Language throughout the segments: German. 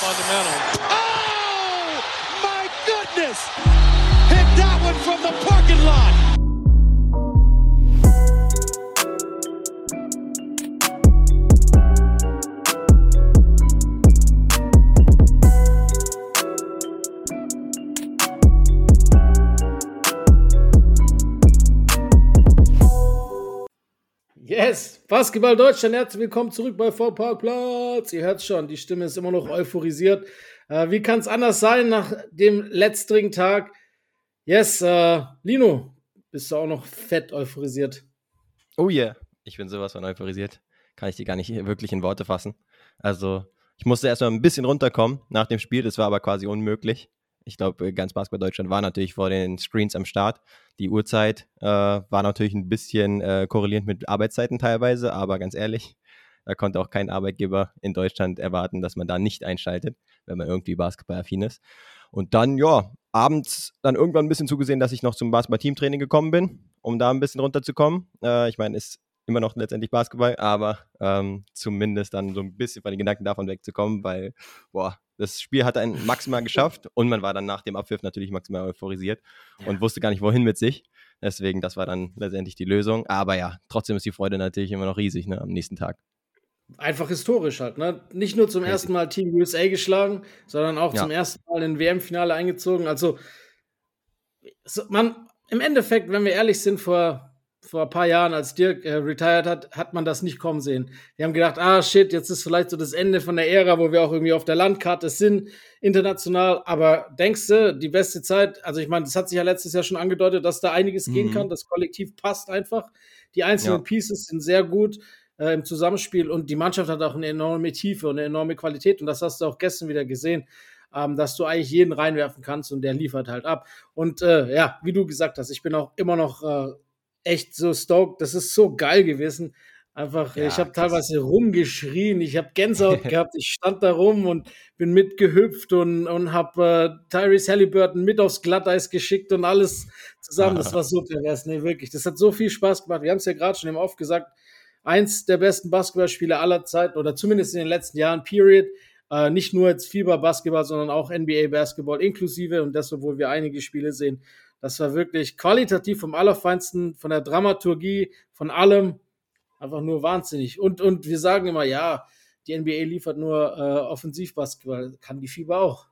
fundamental. Oh, my goodness! Hit that one from the parking lot. Basketball Deutschland, herzlich willkommen zurück bei V Parkplatz. Ihr hört schon, die Stimme ist immer noch euphorisiert. Äh, wie kann es anders sein nach dem letztrigen Tag? Yes, äh, Lino, bist du auch noch fett euphorisiert? Oh yeah, ich bin sowas von euphorisiert. Kann ich dir gar nicht wirklich in Worte fassen. Also, ich musste erstmal ein bisschen runterkommen nach dem Spiel, das war aber quasi unmöglich. Ich glaube, ganz Basketball Deutschland war natürlich vor den Screens am Start. Die Uhrzeit äh, war natürlich ein bisschen äh, korrelierend mit Arbeitszeiten teilweise, aber ganz ehrlich, da konnte auch kein Arbeitgeber in Deutschland erwarten, dass man da nicht einschaltet, wenn man irgendwie basketballaffin ist. Und dann, ja, abends dann irgendwann ein bisschen zugesehen, dass ich noch zum Basketball-Teamtraining gekommen bin, um da ein bisschen runterzukommen. Äh, ich meine, ist immer noch letztendlich Basketball, aber ähm, zumindest dann so ein bisschen von den Gedanken davon wegzukommen, weil, boah, das Spiel hat einen maximal geschafft und man war dann nach dem Abpfiff natürlich maximal euphorisiert ja. und wusste gar nicht, wohin mit sich. Deswegen, das war dann letztendlich die Lösung. Aber ja, trotzdem ist die Freude natürlich immer noch riesig ne, am nächsten Tag. Einfach historisch halt, ne? Nicht nur zum Richtig. ersten Mal Team USA geschlagen, sondern auch ja. zum ersten Mal in WM-Finale eingezogen. Also, man, im Endeffekt, wenn wir ehrlich sind, vor vor ein paar Jahren, als Dirk äh, retired hat, hat man das nicht kommen sehen. Die haben gedacht, ah shit, jetzt ist vielleicht so das Ende von der Ära, wo wir auch irgendwie auf der Landkarte sind, international. Aber denkst du, die beste Zeit, also ich meine, das hat sich ja letztes Jahr schon angedeutet, dass da einiges mhm. gehen kann. Das Kollektiv passt einfach. Die einzelnen ja. Pieces sind sehr gut äh, im Zusammenspiel und die Mannschaft hat auch eine enorme Tiefe und eine enorme Qualität. Und das hast du auch gestern wieder gesehen. Ähm, dass du eigentlich jeden reinwerfen kannst und der liefert halt ab. Und äh, ja, wie du gesagt hast, ich bin auch immer noch äh, echt so stoked. Das ist so geil gewesen. Einfach, ja, ich habe teilweise rumgeschrien, ich habe Gänsehaut gehabt, ich stand da rum und bin mitgehüpft und, und habe äh, Tyrese Halliburton mit aufs Glatteis geschickt und alles zusammen. Das war so pervers, nee, wirklich. Das hat so viel Spaß gemacht. Wir haben es ja gerade schon im Off gesagt, eins der besten Basketballspieler aller Zeiten oder zumindest in den letzten Jahren, period. Äh, nicht nur jetzt Fieber-Basketball, sondern auch NBA-Basketball inklusive und das, obwohl wir einige Spiele sehen. Das war wirklich qualitativ vom Allerfeinsten, von der Dramaturgie, von allem. Einfach nur wahnsinnig. Und, und wir sagen immer, ja, die NBA liefert nur äh, Offensivbasketball. Kann die FIBA auch.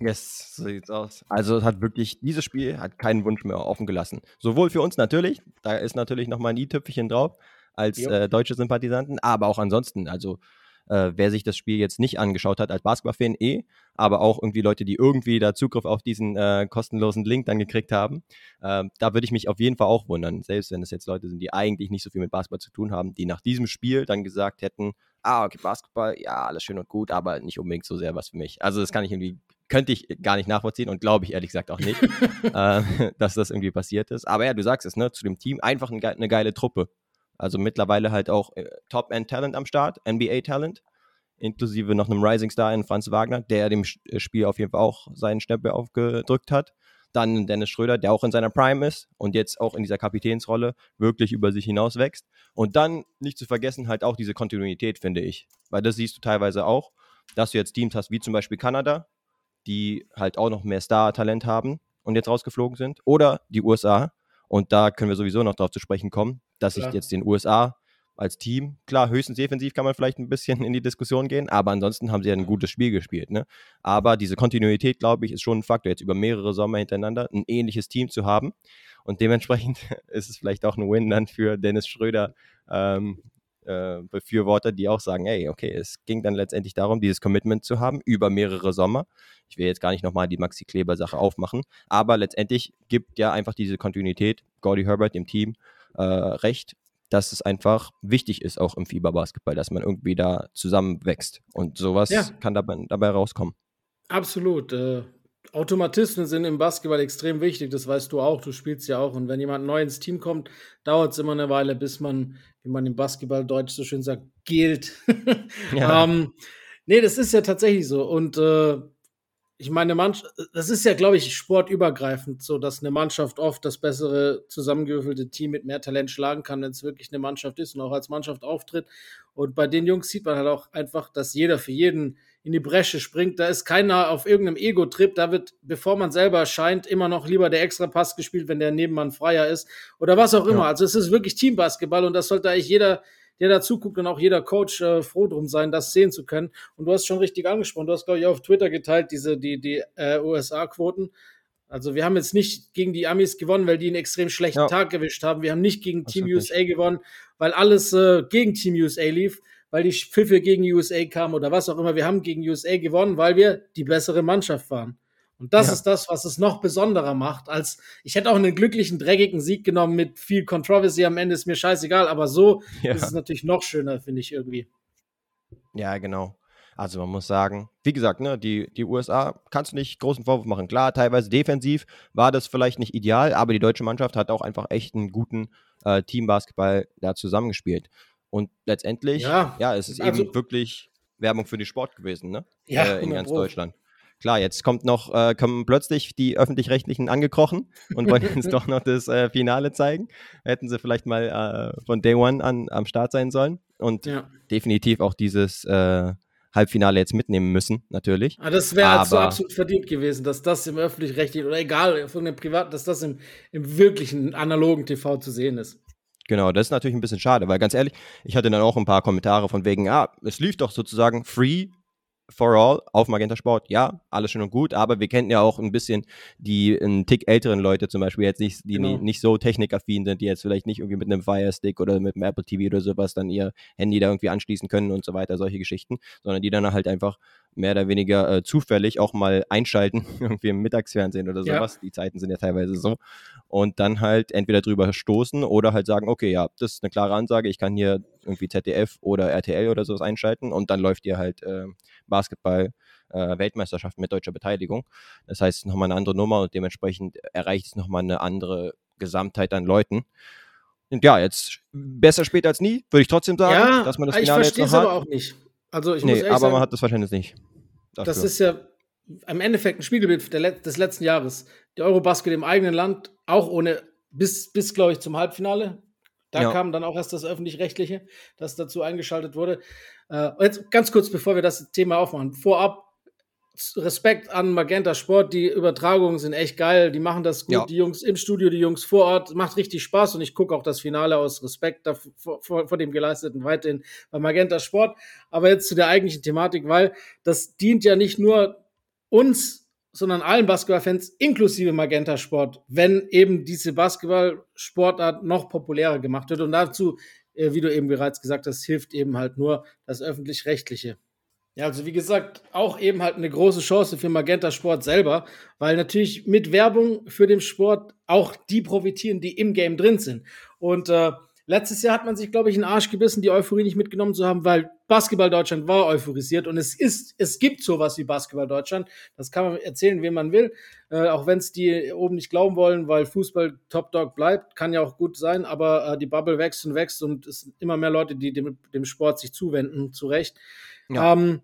Yes, so sieht's aus. Also hat wirklich, dieses Spiel hat keinen Wunsch mehr offen gelassen. Sowohl für uns natürlich, da ist natürlich nochmal ein i-Tüpfelchen drauf, als äh, deutsche Sympathisanten, aber auch ansonsten. Also äh, wer sich das Spiel jetzt nicht angeschaut hat als Basketballfan eh, aber auch irgendwie Leute, die irgendwie da Zugriff auf diesen äh, kostenlosen Link dann gekriegt haben, äh, da würde ich mich auf jeden Fall auch wundern, selbst wenn es jetzt Leute sind, die eigentlich nicht so viel mit Basketball zu tun haben, die nach diesem Spiel dann gesagt hätten, ah, okay, Basketball, ja, alles schön und gut, aber nicht unbedingt so sehr was für mich. Also das kann ich irgendwie könnte ich gar nicht nachvollziehen und glaube ich ehrlich gesagt auch nicht, äh, dass das irgendwie passiert ist. Aber ja, du sagst es, ne, zu dem Team einfach eine, eine geile Truppe. Also mittlerweile halt auch äh, Top-End-Talent am Start, NBA-Talent, inklusive noch einem Rising Star in Franz Wagner, der dem äh, Spiel auf jeden Fall auch seinen Stempel aufgedrückt hat. Dann Dennis Schröder, der auch in seiner Prime ist und jetzt auch in dieser Kapitänsrolle wirklich über sich hinaus wächst. Und dann nicht zu vergessen halt auch diese Kontinuität, finde ich. Weil das siehst du teilweise auch, dass du jetzt Teams hast, wie zum Beispiel Kanada, die halt auch noch mehr Star-Talent haben und jetzt rausgeflogen sind. Oder die USA. Und da können wir sowieso noch darauf zu sprechen kommen, dass ich jetzt den USA als Team, klar, höchstens defensiv kann man vielleicht ein bisschen in die Diskussion gehen, aber ansonsten haben sie ja ein gutes Spiel gespielt. Ne? Aber diese Kontinuität, glaube ich, ist schon ein Faktor, jetzt über mehrere Sommer hintereinander ein ähnliches Team zu haben. Und dementsprechend ist es vielleicht auch ein Win dann für Dennis Schröder, ähm, äh, Befürworter, die auch sagen, ey, okay, es ging dann letztendlich darum, dieses Commitment zu haben über mehrere Sommer. Ich will jetzt gar nicht nochmal die Maxi Kleber-Sache aufmachen, aber letztendlich gibt ja einfach diese Kontinuität Gordy Herbert dem Team äh, recht, dass es einfach wichtig ist, auch im Fieberbasketball, dass man irgendwie da zusammenwächst. Und sowas ja. kann dabei, dabei rauskommen. Absolut. Äh, Automatismen sind im Basketball extrem wichtig, das weißt du auch, du spielst ja auch. Und wenn jemand neu ins Team kommt, dauert es immer eine Weile, bis man, wie man im Basketball Deutsch so schön sagt, gilt. ja. ähm, nee, das ist ja tatsächlich so. Und äh, ich meine, Mannschaft, das ist ja, glaube ich, sportübergreifend, so dass eine Mannschaft oft das bessere zusammengewürfelte Team mit mehr Talent schlagen kann, wenn es wirklich eine Mannschaft ist und auch als Mannschaft auftritt. Und bei den Jungs sieht man halt auch einfach, dass jeder für jeden in die Bresche springt. Da ist keiner auf irgendeinem Ego-Trip. Da wird, bevor man selber scheint, immer noch lieber der Extrapass gespielt, wenn der Nebenmann freier ist oder was auch immer. Ja. Also es ist wirklich Teambasketball und das sollte eigentlich jeder, der da zuguckt und auch jeder Coach äh, froh drum sein, das sehen zu können. Und du hast schon richtig angesprochen. Du hast, glaube ich, auf Twitter geteilt, diese, die, die äh, USA-Quoten. Also wir haben jetzt nicht gegen die Amis gewonnen, weil die einen extrem schlechten ja. Tag gewischt haben. Wir haben nicht gegen Team USA nicht. gewonnen, weil alles äh, gegen Team USA lief, weil die Pfiffe gegen USA kamen oder was auch immer. Wir haben gegen USA gewonnen, weil wir die bessere Mannschaft waren. Und das ja. ist das, was es noch besonderer macht, als ich hätte auch einen glücklichen, dreckigen Sieg genommen mit viel Controversy am Ende, ist mir scheißegal, aber so ja. ist es natürlich noch schöner, finde ich irgendwie. Ja, genau. Also man muss sagen, wie gesagt, ne, die, die USA kannst du nicht großen Vorwurf machen. Klar, teilweise defensiv war das vielleicht nicht ideal, aber die deutsche Mannschaft hat auch einfach echt einen guten äh, Teambasketball da zusammengespielt. Und letztendlich, ja, ja es ist also, eben wirklich Werbung für den Sport gewesen, ne? Ja, äh, in ganz. Deutschland. Klar, jetzt kommt noch, äh, kommen plötzlich die öffentlich-rechtlichen angekrochen und wollen uns doch noch das äh, Finale zeigen. Hätten sie vielleicht mal äh, von Day One an am Start sein sollen. Und ja. definitiv auch dieses äh, Halbfinale jetzt mitnehmen müssen, natürlich. Aber ah, das wäre halt so absolut verdient gewesen, dass das im öffentlich-rechtlichen oder egal, von dem Privaten, dass das im, im wirklichen analogen TV zu sehen ist. Genau, das ist natürlich ein bisschen schade, weil ganz ehrlich, ich hatte dann auch ein paar Kommentare von wegen, ah, es lief doch sozusagen free for All auf Magenta Sport, ja, alles schön und gut, aber wir kennen ja auch ein bisschen die einen Tick älteren Leute zum Beispiel, jetzt nicht, die genau. nicht so technikaffin sind, die jetzt vielleicht nicht irgendwie mit einem Fire Stick oder mit einem Apple TV oder sowas dann ihr Handy da irgendwie anschließen können und so weiter, solche Geschichten, sondern die dann halt einfach mehr oder weniger äh, zufällig auch mal einschalten, irgendwie im Mittagsfernsehen oder sowas. Ja. Die Zeiten sind ja teilweise so. Und dann halt entweder drüber stoßen oder halt sagen, okay, ja, das ist eine klare Ansage, ich kann hier irgendwie ZDF oder RTL oder sowas einschalten und dann läuft ihr halt äh, Basketball. Äh, Weltmeisterschaft mit deutscher Beteiligung. Das heißt, nochmal eine andere Nummer und dementsprechend erreicht es nochmal eine andere Gesamtheit an Leuten. Und ja, jetzt besser spät als nie, würde ich trotzdem sagen, ja, dass man das Finale jetzt noch hat. Ich verstehe es aber auch nicht. Also ich nee, muss aber sagen, man hat das Verständnis nicht. Dafür. Das ist ja im Endeffekt ein Spiegelbild des letzten Jahres. Die Eurobasket im eigenen Land, auch ohne, bis, bis glaube ich, zum Halbfinale. Da ja. kam dann auch erst das Öffentlich-Rechtliche, das dazu eingeschaltet wurde. Äh, jetzt ganz kurz, bevor wir das Thema aufmachen. Vorab Respekt an Magenta Sport, die Übertragungen sind echt geil, die machen das gut, ja. die Jungs im Studio, die Jungs vor Ort, macht richtig Spaß und ich gucke auch das Finale aus Respekt davor, vor, vor dem Geleisteten weiterhin bei Magenta Sport. Aber jetzt zu der eigentlichen Thematik, weil das dient ja nicht nur uns, sondern allen Basketballfans inklusive Magenta Sport, wenn eben diese Basketballsportart noch populärer gemacht wird und dazu, äh, wie du eben bereits gesagt hast, hilft eben halt nur das öffentlich-rechtliche. Ja, also wie gesagt, auch eben halt eine große Chance für Magenta Sport selber, weil natürlich mit Werbung für den Sport auch die profitieren, die im Game drin sind. Und äh, letztes Jahr hat man sich, glaube ich, in den Arsch gebissen, die Euphorie nicht mitgenommen zu haben, weil Basketball Deutschland war euphorisiert und es ist, es gibt sowas wie Basketball Deutschland. Das kann man erzählen, wem man will, äh, auch wenn es die oben nicht glauben wollen, weil Fußball Top Dog bleibt, kann ja auch gut sein, aber äh, die Bubble wächst und wächst und es sind immer mehr Leute, die dem, dem Sport sich zuwenden, zu Recht. Ja. Ähm,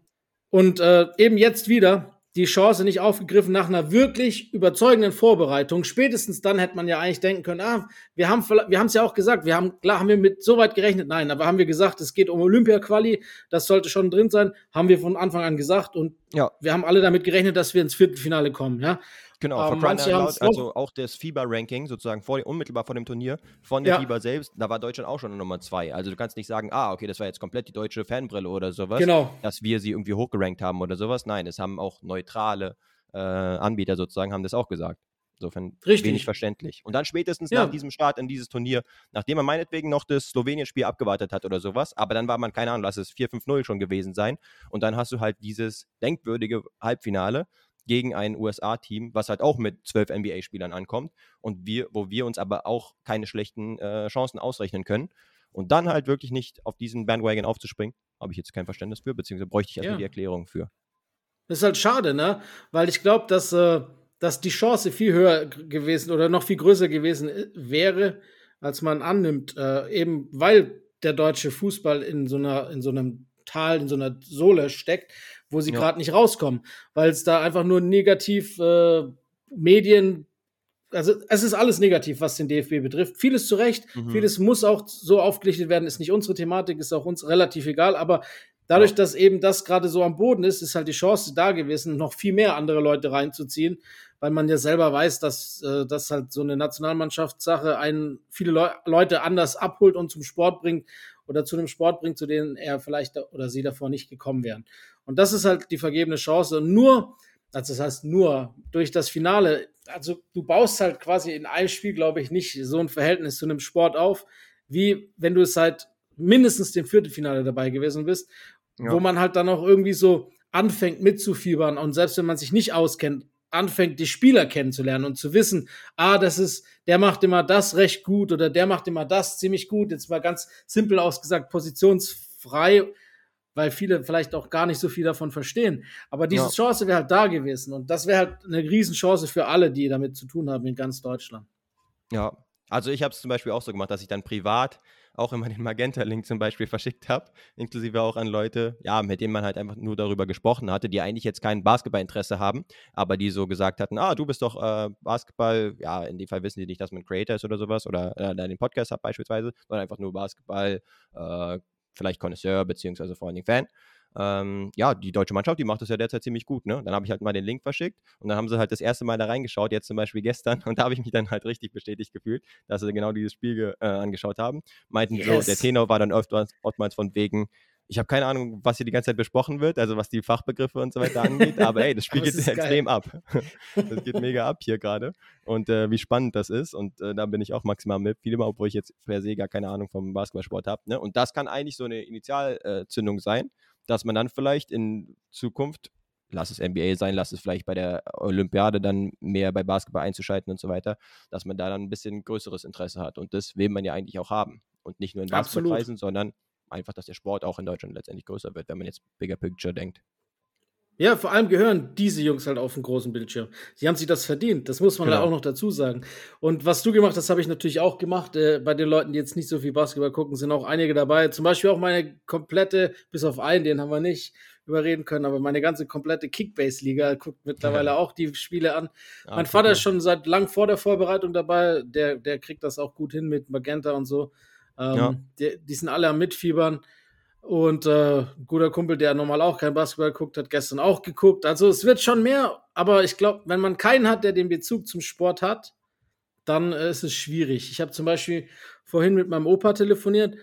und äh, eben jetzt wieder die Chance nicht aufgegriffen nach einer wirklich überzeugenden Vorbereitung. Spätestens dann hätte man ja eigentlich denken können, ah, wir haben wir haben es ja auch gesagt, wir haben klar haben wir mit so weit gerechnet, nein, aber haben wir gesagt, es geht um Olympia Quali, das sollte schon drin sein, haben wir von Anfang an gesagt und ja. wir haben alle damit gerechnet, dass wir ins Viertelfinale kommen, ja. Genau, ähm, manche laut, also auch das FIBA-Ranking sozusagen vor, unmittelbar vor dem Turnier von der ja. FIBA selbst, da war Deutschland auch schon Nummer zwei. Also du kannst nicht sagen, ah, okay, das war jetzt komplett die deutsche Fanbrille oder sowas, genau. dass wir sie irgendwie hochgerankt haben oder sowas. Nein, es haben auch neutrale äh, Anbieter sozusagen haben das auch gesagt. Insofern Richtig. wenig verständlich. Und dann spätestens ja. nach diesem Start in dieses Turnier, nachdem man meinetwegen noch das Slowenien-Spiel abgewartet hat oder sowas, aber dann war man, keine Ahnung, lass es 4-5-0 schon gewesen sein. Und dann hast du halt dieses denkwürdige Halbfinale gegen ein USA-Team, was halt auch mit zwölf NBA-Spielern ankommt und wir, wo wir uns aber auch keine schlechten äh, Chancen ausrechnen können. Und dann halt wirklich nicht auf diesen Bandwagon aufzuspringen, habe ich jetzt kein Verständnis für, beziehungsweise bräuchte ich erstmal ja. die Erklärung für. Das ist halt schade, ne? Weil ich glaube, dass, äh, dass die Chance viel höher gewesen oder noch viel größer gewesen äh, wäre, als man annimmt, äh, eben weil der deutsche Fußball in so einer, in so einem Tal, in so einer Sohle steckt, wo sie ja. gerade nicht rauskommen, weil es da einfach nur negativ äh, Medien, also es ist alles negativ, was den DFB betrifft. Vieles zu Recht, mhm. vieles muss auch so aufgelichtet werden, ist nicht unsere Thematik, ist auch uns relativ egal, aber dadurch, dass eben das gerade so am Boden ist, ist halt die Chance da gewesen, noch viel mehr andere Leute reinzuziehen, weil man ja selber weiß, dass äh, das halt so eine Nationalmannschaftssache einen viele Le Leute anders abholt und zum Sport bringt oder zu einem Sport bringt, zu denen er vielleicht oder sie davor nicht gekommen wären. Und das ist halt die vergebene Chance. Und nur, also das heißt nur durch das Finale, also du baust halt quasi in einem Spiel, glaube ich, nicht so ein Verhältnis zu einem Sport auf, wie wenn du es seit mindestens dem Viertelfinale dabei gewesen bist, ja. wo man halt dann auch irgendwie so anfängt mitzufiebern und selbst wenn man sich nicht auskennt, anfängt, die Spieler kennenzulernen und zu wissen, ah, das ist, der macht immer das recht gut oder der macht immer das ziemlich gut. Jetzt mal ganz simpel ausgesagt, positionsfrei, weil viele vielleicht auch gar nicht so viel davon verstehen. Aber diese ja. Chance wäre halt da gewesen und das wäre halt eine Riesenchance für alle, die damit zu tun haben in ganz Deutschland. Ja, also ich habe es zum Beispiel auch so gemacht, dass ich dann privat auch immer den Magenta-Link zum Beispiel verschickt habe, inklusive auch an Leute, ja, mit denen man halt einfach nur darüber gesprochen hatte, die eigentlich jetzt kein Basketballinteresse haben, aber die so gesagt hatten, ah, du bist doch äh, Basketball, ja, in dem Fall wissen die nicht, dass man Creator ist oder sowas oder äh, den Podcast hat beispielsweise, sondern einfach nur Basketball, äh, vielleicht Connoisseur beziehungsweise vor allen Dingen Fan ähm, ja, die deutsche Mannschaft, die macht das ja derzeit ziemlich gut. Ne? Dann habe ich halt mal den Link verschickt und dann haben sie halt das erste Mal da reingeschaut, jetzt zum Beispiel gestern, und da habe ich mich dann halt richtig bestätigt gefühlt, dass sie genau dieses Spiel äh, angeschaut haben. Meinten yes. so, der Tenor war dann oftmals, oftmals von wegen, ich habe keine Ahnung, was hier die ganze Zeit besprochen wird, also was die Fachbegriffe und so weiter angeht, aber ey, das Spiel geht extrem ab. das geht mega ab hier gerade und äh, wie spannend das ist und äh, da bin ich auch maximal mit, viel obwohl ich jetzt per se gar keine Ahnung vom Basketballsport habe. Ne? Und das kann eigentlich so eine Initialzündung sein, dass man dann vielleicht in Zukunft, lass es NBA sein, lass es vielleicht bei der Olympiade dann mehr bei Basketball einzuschalten und so weiter, dass man da dann ein bisschen größeres Interesse hat. Und das will man ja eigentlich auch haben. Und nicht nur in Basketballpreisen, sondern einfach, dass der Sport auch in Deutschland letztendlich größer wird, wenn man jetzt Bigger Picture denkt. Ja, vor allem gehören diese Jungs halt auf den großen Bildschirm. Sie haben sich das verdient. Das muss man genau. halt auch noch dazu sagen. Und was du gemacht hast, habe ich natürlich auch gemacht. Äh, bei den Leuten, die jetzt nicht so viel Basketball gucken, sind auch einige dabei. Zum Beispiel auch meine komplette, bis auf einen, den haben wir nicht überreden können, aber meine ganze komplette Kickbase-Liga guckt mittlerweile ja. auch die Spiele an. Ah, mein Vater ist schon seit lang vor der Vorbereitung dabei. Der, der kriegt das auch gut hin mit Magenta und so. Ähm, ja. die, die sind alle am Mitfiebern. Und äh, ein guter Kumpel, der normal auch kein Basketball guckt, hat gestern auch geguckt. Also es wird schon mehr, aber ich glaube, wenn man keinen hat, der den Bezug zum Sport hat, dann äh, ist es schwierig. Ich habe zum Beispiel vorhin mit meinem Opa telefoniert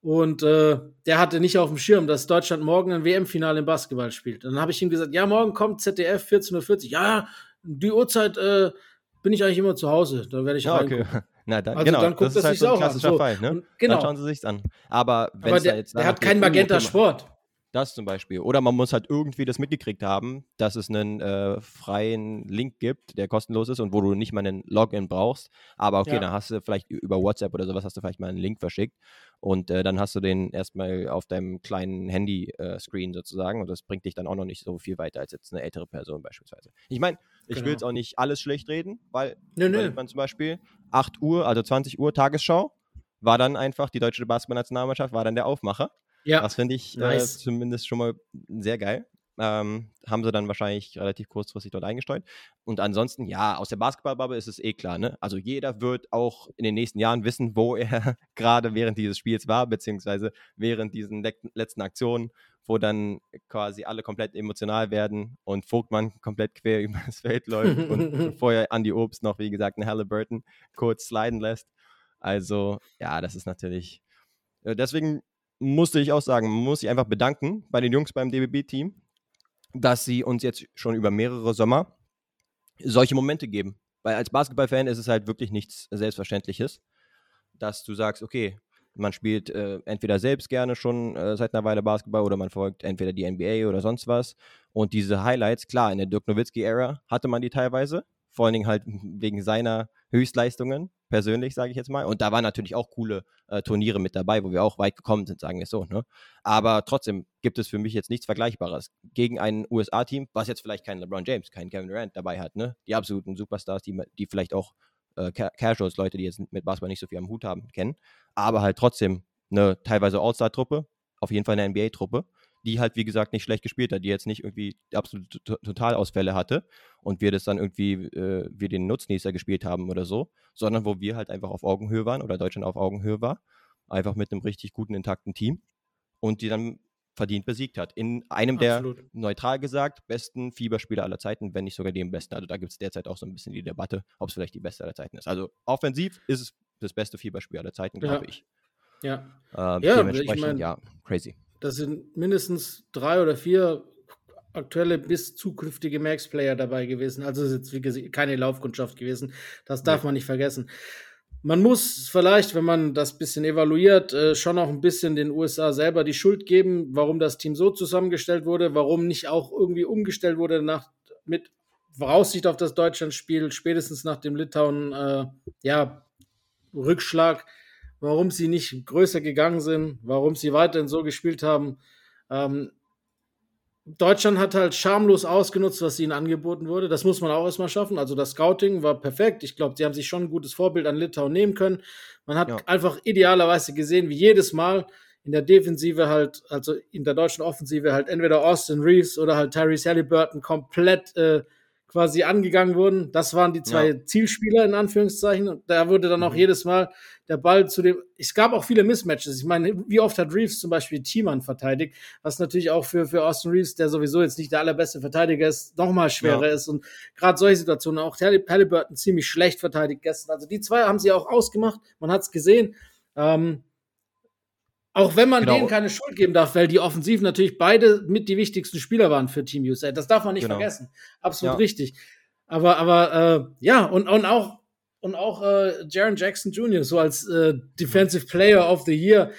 und äh, der hatte nicht auf dem Schirm, dass Deutschland morgen ein WM-Finale im Basketball spielt. Und dann habe ich ihm gesagt, ja, morgen kommt ZDF 14.40 Uhr. Ja, die Uhrzeit äh, bin ich eigentlich immer zu Hause. Da werde ich ja, okay. Na, dann, also genau, dann guckt das ist halt so ein klassischer so. Fall. Ne? Und, genau. Dann schauen sie sich's an. Aber wenn der, jetzt der hat keinen Magenta Sport. Das zum Beispiel. Oder man muss halt irgendwie das mitgekriegt haben, dass es einen äh, freien Link gibt, der kostenlos ist und wo du nicht mal einen Login brauchst. Aber okay, ja. dann hast du vielleicht über WhatsApp oder sowas hast du vielleicht mal einen Link verschickt und äh, dann hast du den erstmal auf deinem kleinen Handy-Screen äh, sozusagen und das bringt dich dann auch noch nicht so viel weiter als jetzt eine ältere Person beispielsweise. Ich meine, ich genau. will jetzt auch nicht alles schlecht reden, weil, nö, nö. weil man zum Beispiel 8 Uhr, also 20 Uhr Tagesschau, war dann einfach, die deutsche Basketballnationalmannschaft war dann der Aufmacher. Ja. Das finde ich äh, nice. äh, zumindest schon mal sehr geil. Ähm, haben sie dann wahrscheinlich relativ kurzfristig dort eingesteuert. Und ansonsten, ja, aus der Basketballbubble ist es eh klar, ne? Also jeder wird auch in den nächsten Jahren wissen, wo er gerade während dieses Spiels war, beziehungsweise während diesen le letzten Aktionen, wo dann quasi alle komplett emotional werden und Vogtmann komplett quer über das Feld läuft und vorher Andy Obst noch, wie gesagt, einen Halliburton kurz sliden lässt. Also, ja, das ist natürlich. Äh, deswegen musste ich auch sagen, muss ich einfach bedanken bei den Jungs beim DBB-Team, dass sie uns jetzt schon über mehrere Sommer solche Momente geben. Weil als Basketballfan ist es halt wirklich nichts Selbstverständliches, dass du sagst, okay, man spielt äh, entweder selbst gerne schon äh, seit einer Weile Basketball oder man folgt entweder die NBA oder sonst was. Und diese Highlights, klar, in der Dirk Nowitzki-Ära hatte man die teilweise, vor allen Dingen halt wegen seiner Höchstleistungen, persönlich, sage ich jetzt mal. Und da waren natürlich auch coole äh, Turniere mit dabei, wo wir auch weit gekommen sind, sagen wir es so. Ne? Aber trotzdem gibt es für mich jetzt nichts Vergleichbares gegen ein USA-Team, was jetzt vielleicht keinen LeBron James, keinen Kevin Durant dabei hat. Ne? Die absoluten Superstars, die, die vielleicht auch äh, Casuals, Leute, die jetzt mit Basketball nicht so viel am Hut haben, kennen. Aber halt trotzdem eine teilweise All-Star-Truppe, auf jeden Fall eine NBA-Truppe die halt, wie gesagt, nicht schlecht gespielt hat, die jetzt nicht irgendwie absolute Totalausfälle hatte und wir das dann irgendwie, äh, wir den Nutznießer gespielt haben oder so, sondern wo wir halt einfach auf Augenhöhe waren oder Deutschland auf Augenhöhe war, einfach mit einem richtig guten, intakten Team und die dann verdient besiegt hat. In einem Absolut. der, neutral gesagt, besten Fieberspieler aller Zeiten, wenn nicht sogar dem besten. Also da gibt es derzeit auch so ein bisschen die Debatte, ob es vielleicht die beste aller Zeiten ist. Also offensiv ist es das beste Fieberspiel aller Zeiten, glaube ja. ich. Ja. Äh, ja, dementsprechend, ich mein, ja, crazy. Das sind mindestens drei oder vier aktuelle bis zukünftige Max-Player dabei gewesen. Also ist jetzt wie gesagt keine Laufkundschaft gewesen. Das darf nee. man nicht vergessen. Man muss vielleicht, wenn man das bisschen evaluiert, äh, schon auch ein bisschen den USA selber die Schuld geben, warum das Team so zusammengestellt wurde, warum nicht auch irgendwie umgestellt wurde nach, mit Voraussicht auf das Deutschlandspiel, spätestens nach dem Litauen, äh, ja, Rückschlag, warum sie nicht größer gegangen sind, warum sie weiterhin so gespielt haben. Ähm, Deutschland hat halt schamlos ausgenutzt, was ihnen angeboten wurde. Das muss man auch erstmal schaffen. Also das Scouting war perfekt. Ich glaube, sie haben sich schon ein gutes Vorbild an Litauen nehmen können. Man hat ja. einfach idealerweise gesehen, wie jedes Mal in der Defensive halt, also in der deutschen Offensive halt entweder Austin Reeves oder halt Tyrese Halliburton komplett äh, quasi angegangen wurden. Das waren die zwei ja. Zielspieler in Anführungszeichen. Und da wurde dann auch mhm. jedes Mal der Ball zu dem. Es gab auch viele Mismatches. Ich meine, wie oft hat Reeves zum Beispiel Thiemann verteidigt, was natürlich auch für, für Austin Reeves, der sowieso jetzt nicht der allerbeste Verteidiger ist, nochmal schwerer ja. ist. Und gerade solche Situationen, auch Halliburton ziemlich schlecht verteidigt gestern. Also die zwei haben sie auch ausgemacht. Man hat es gesehen. Ähm, auch wenn man genau. denen keine Schuld geben darf, weil die offensiv natürlich beide mit die wichtigsten Spieler waren für Team USA. Das darf man nicht genau. vergessen. Absolut ja. richtig. Aber, aber äh, ja, und, und auch, und auch äh, Jaron Jackson Jr., so als äh, Defensive Player of the Year.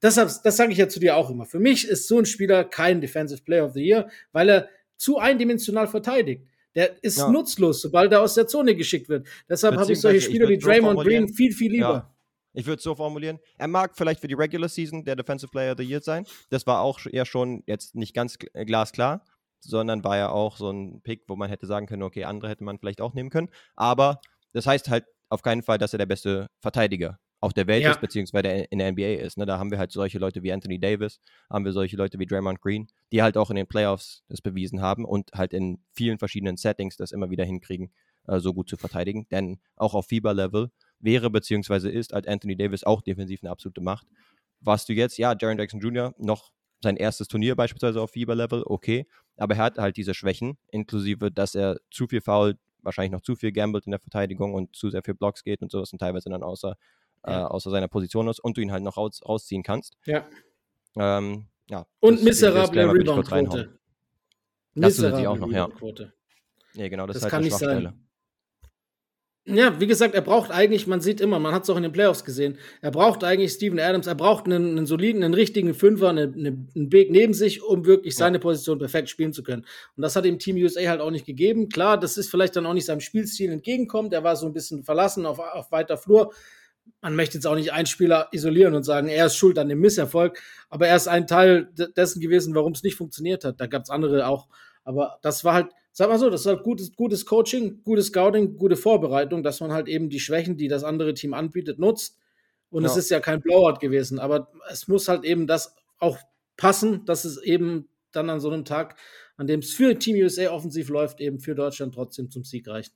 Deshalb, das sage ich ja zu dir auch immer. Für mich ist so ein Spieler kein Defensive Player of the Year, weil er zu eindimensional verteidigt. Der ist ja. nutzlos, sobald er aus der Zone geschickt wird. Deshalb habe ich solche Spieler wie Draymond Green viel, viel lieber. Ja. Ich würde es so formulieren. Er mag vielleicht für die Regular Season der Defensive Player of the Year sein. Das war auch eher schon jetzt nicht ganz äh, glasklar, sondern war ja auch so ein Pick, wo man hätte sagen können, okay, andere hätte man vielleicht auch nehmen können. Aber das heißt halt auf keinen Fall, dass er der beste Verteidiger auf der Welt ja. ist, beziehungsweise in der NBA ist. Ne? Da haben wir halt solche Leute wie Anthony Davis, haben wir solche Leute wie Draymond Green, die halt auch in den Playoffs das bewiesen haben und halt in vielen verschiedenen Settings das immer wieder hinkriegen, äh, so gut zu verteidigen. Denn auch auf Fieber-Level wäre beziehungsweise ist als Anthony Davis auch defensiv eine absolute Macht. Was du jetzt, ja, Jaron Jackson Jr. noch sein erstes Turnier beispielsweise auf Fieber-Level, okay, aber er hat halt diese Schwächen, inklusive, dass er zu viel fault, wahrscheinlich noch zu viel gambelt in der Verteidigung und zu sehr für Blocks geht und sowas und teilweise dann außer, äh, ja. äh, außer seiner Position ist und du ihn halt noch raus, rausziehen kannst. Ja. Ähm, ja und miserable Rebound-Quote. Das zusätzlich auch noch, ja. Nee, genau, das, das ist halt kann eine nicht sein. Ja, wie gesagt, er braucht eigentlich, man sieht immer, man hat es auch in den Playoffs gesehen, er braucht eigentlich Steven Adams, er braucht einen, einen soliden, einen richtigen Fünfer, einen, einen Weg neben sich, um wirklich seine ja. Position perfekt spielen zu können. Und das hat dem Team USA halt auch nicht gegeben. Klar, das ist vielleicht dann auch nicht seinem Spielstil entgegenkommt, er war so ein bisschen verlassen auf, auf weiter Flur. Man möchte jetzt auch nicht einen Spieler isolieren und sagen, er ist schuld an dem Misserfolg, aber er ist ein Teil dessen gewesen, warum es nicht funktioniert hat. Da gab es andere auch, aber das war halt, sag mal so, das ist halt gutes, gutes Coaching, gutes Scouting, gute Vorbereitung, dass man halt eben die Schwächen, die das andere Team anbietet, nutzt. Und ja. es ist ja kein Blowout gewesen, aber es muss halt eben das auch passen, dass es eben dann an so einem Tag, an dem es für Team USA offensiv läuft, eben für Deutschland trotzdem zum Sieg reicht.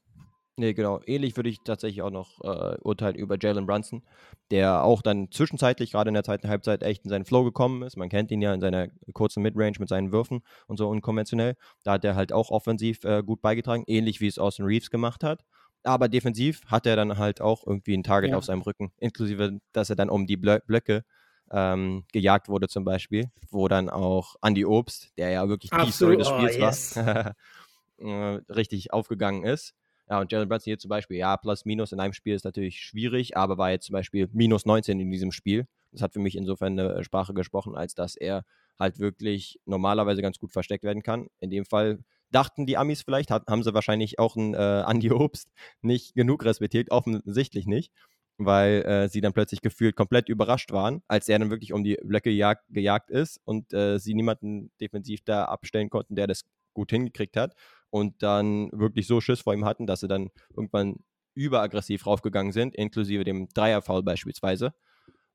Nee, genau. Ähnlich würde ich tatsächlich auch noch äh, urteilen über Jalen Brunson, der auch dann zwischenzeitlich, gerade in der zweiten Halbzeit, echt in seinen Flow gekommen ist. Man kennt ihn ja in seiner kurzen Midrange mit seinen Würfen und so unkonventionell. Da hat er halt auch offensiv äh, gut beigetragen, ähnlich wie es Austin Reeves gemacht hat. Aber defensiv hat er dann halt auch irgendwie ein Target ja. auf seinem Rücken, inklusive, dass er dann um die Blö Blöcke ähm, gejagt wurde zum Beispiel, wo dann auch Andy Obst, der ja wirklich die Story des Spiels oh, yes. war, äh, richtig aufgegangen ist. Ja, und Jalen Brunson hier zum Beispiel, ja, plus minus in einem Spiel ist natürlich schwierig, aber war jetzt zum Beispiel minus 19 in diesem Spiel. Das hat für mich insofern eine Sprache gesprochen, als dass er halt wirklich normalerweise ganz gut versteckt werden kann. In dem Fall dachten die Amis vielleicht, hat, haben sie wahrscheinlich auch einen äh, Andy Obst nicht genug respektiert, offensichtlich nicht, weil äh, sie dann plötzlich gefühlt komplett überrascht waren, als er dann wirklich um die Blöcke gejagt, gejagt ist und äh, sie niemanden defensiv da abstellen konnten, der das gut hingekriegt hat und dann wirklich so Schiss vor ihm hatten, dass sie dann irgendwann überaggressiv raufgegangen sind, inklusive dem Dreierfoul beispielsweise.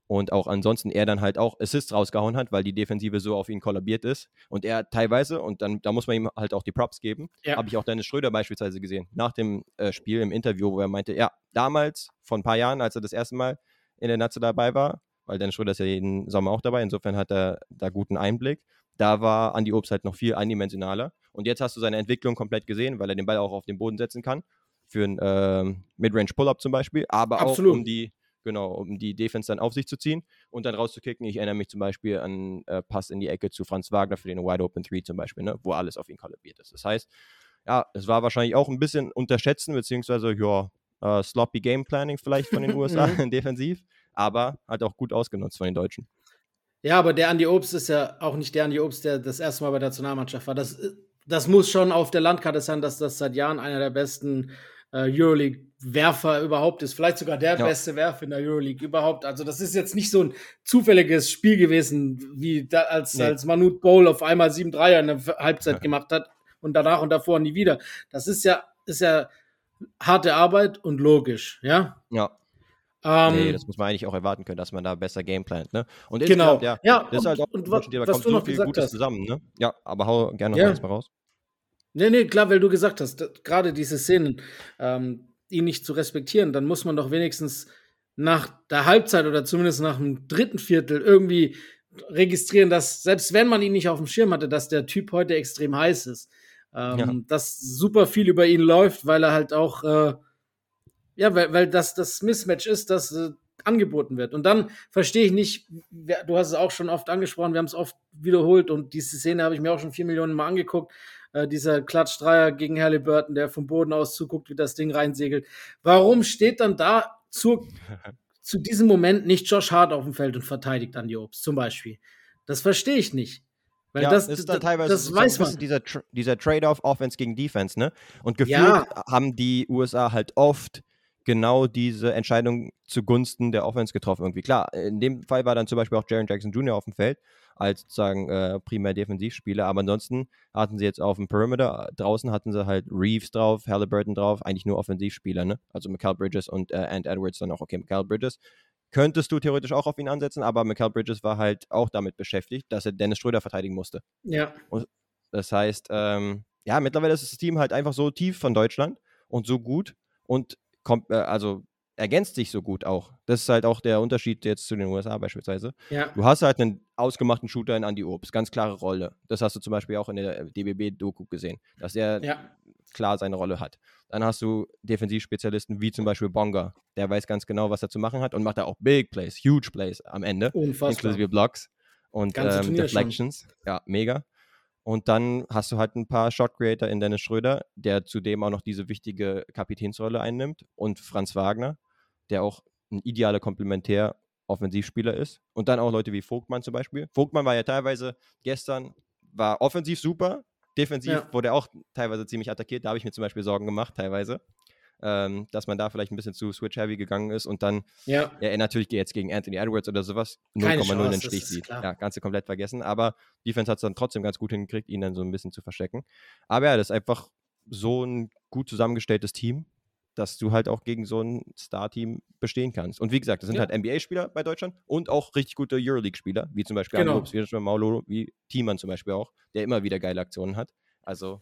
Und auch ansonsten er dann halt auch Assists rausgehauen hat, weil die Defensive so auf ihn kollabiert ist. Und er teilweise, und dann da muss man ihm halt auch die Props geben, ja. habe ich auch Dennis Schröder beispielsweise gesehen, nach dem äh, Spiel im Interview, wo er meinte, ja, damals, vor ein paar Jahren, als er das erste Mal in der Nazi dabei war, weil Dennis Schröder ist ja jeden Sommer auch dabei. Insofern hat er da guten Einblick. Da war Andy Obst halt noch viel eindimensionaler. Und jetzt hast du seine Entwicklung komplett gesehen, weil er den Ball auch auf den Boden setzen kann. Für einen ähm, Midrange Pull-Up zum Beispiel. Aber Absolut. auch um die, genau, um die Defense dann auf sich zu ziehen und dann rauszukicken. Ich erinnere mich zum Beispiel an äh, Pass in die Ecke zu Franz Wagner für den Wide Open 3 zum Beispiel, ne, wo alles auf ihn kalibriert ist. Das heißt, ja, es war wahrscheinlich auch ein bisschen unterschätzen, beziehungsweise, ja, äh, sloppy Game Planning vielleicht von den USA mhm. defensiv, aber halt auch gut ausgenutzt von den Deutschen. Ja, aber der Andi Obst ist ja auch nicht der Andi Obst, der das erste Mal bei der Nationalmannschaft war. Das, das muss schon auf der Landkarte sein, dass das seit Jahren einer der besten äh, Euroleague-Werfer überhaupt ist. Vielleicht sogar der ja. beste Werfer in der Euroleague überhaupt. Also, das ist jetzt nicht so ein zufälliges Spiel gewesen, wie da, als, nee. als Manute Bowl auf einmal sieben Dreier in der Halbzeit ja. gemacht hat und danach und davor nie wieder. Das ist ja, ist ja harte Arbeit und logisch, ja? Ja. Ähm, nee, das muss man eigentlich auch erwarten können, dass man da besser gameplant, ne? Und genau. ja, ja, das ist halt auch, und, und, da kommt so viel Gutes hast. zusammen, ne? Ja, aber hau gerne noch ja. mal raus. Nee, nee, klar, weil du gesagt hast, gerade diese Szenen, ähm, ihn nicht zu respektieren, dann muss man doch wenigstens nach der Halbzeit oder zumindest nach dem dritten Viertel irgendwie registrieren, dass selbst wenn man ihn nicht auf dem Schirm hatte, dass der Typ heute extrem heiß ist. Ähm, ja. Dass super viel über ihn läuft, weil er halt auch, äh, ja, weil, weil das das Mismatch ist, das äh, angeboten wird. Und dann verstehe ich nicht, du hast es auch schon oft angesprochen, wir haben es oft wiederholt und diese Szene habe ich mir auch schon vier Millionen Mal angeguckt. Äh, dieser Klatschdreier gegen Halliburton, der vom Boden aus zuguckt, wie das Ding reinsegelt. Warum steht dann da zur, zu diesem Moment nicht Josh Hart auf dem Feld und verteidigt an die Obst zum Beispiel? Das verstehe ich nicht. Weil ja, das ist dann teilweise das weiß man. dieser, dieser Trade-off Offense gegen Defense, ne? Und gefühlt ja. haben die USA halt oft genau diese Entscheidung zugunsten der Offense getroffen irgendwie. Klar, in dem Fall war dann zum Beispiel auch Jaron Jackson Jr. auf dem Feld als sozusagen äh, primär Defensivspieler, aber ansonsten hatten sie jetzt auf dem Perimeter, draußen hatten sie halt Reeves drauf, Halliburton drauf, eigentlich nur Offensivspieler, ne? Also Michael Bridges und äh, Ant Edwards dann auch, okay, Michael Bridges könntest du theoretisch auch auf ihn ansetzen, aber Michael Bridges war halt auch damit beschäftigt, dass er Dennis Schröder verteidigen musste. Ja. Und das heißt, ähm, ja, mittlerweile ist das Team halt einfach so tief von Deutschland und so gut und kommt, äh, also ergänzt sich so gut auch. Das ist halt auch der Unterschied jetzt zu den USA beispielsweise. Ja. Du hast halt einen ausgemachten Shooter in Andy Obst, ganz klare Rolle. Das hast du zum Beispiel auch in der DBB-Doku gesehen, dass er ja. klar seine Rolle hat. Dann hast du Defensivspezialisten wie zum Beispiel Bonga, der weiß ganz genau, was er zu machen hat und macht da auch Big Plays, Huge Plays am Ende, Unfassbar. inklusive Blocks und ähm, Deflections. Schon. Ja, mega. Und dann hast du halt ein paar Shot Creator in Dennis Schröder, der zudem auch noch diese wichtige Kapitänsrolle einnimmt. Und Franz Wagner, der auch ein idealer Komplementär Offensivspieler ist. Und dann auch Leute wie Vogtmann zum Beispiel. Vogtmann war ja teilweise gestern, war offensiv super, defensiv ja. wurde er auch teilweise ziemlich attackiert. Da habe ich mir zum Beispiel Sorgen gemacht, teilweise ähm, dass man da vielleicht ein bisschen zu Switch-Heavy gegangen ist und dann, ja, er natürlich jetzt gegen Anthony Edwards oder sowas 0,0 den Stich sieht. Ja, du komplett vergessen. Aber Defense hat es dann trotzdem ganz gut hingekriegt, ihn dann so ein bisschen zu verstecken. Aber ja, das ist einfach so ein gut zusammengestelltes Team, dass du halt auch gegen so ein Star-Team bestehen kannst. Und wie gesagt, das sind ja. halt NBA-Spieler bei Deutschland und auch richtig gute Euroleague-Spieler, wie zum Beispiel genau. Wie Maulolo, wie Thiemann zum Beispiel auch, der immer wieder geile Aktionen hat. Also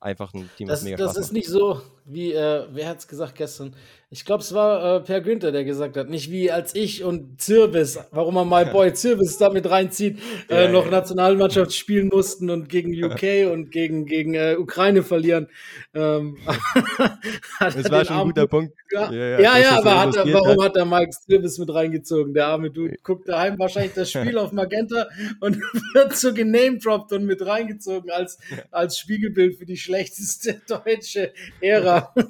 einfach ein Team, das, mega Das ist nicht so, wie, äh, wer hat es gesagt gestern? Ich glaube, es war äh, Per Günther, der gesagt hat, nicht wie als ich und Zirbis, warum man mal Boy Zirbis damit reinzieht, äh, ja, noch ja. Nationalmannschaft spielen mussten und gegen UK und gegen, gegen äh, Ukraine verlieren. Ähm, das war schon ein guter Punkt. Ja, ja, ja, ja aber hat er, warum hat. er Mike Zirbis mit reingezogen? Der arme Dude guckt daheim wahrscheinlich das Spiel auf Magenta und wird so genamedroppt und mit reingezogen als, als Spiegelbild für die schlechteste deutsche Ära.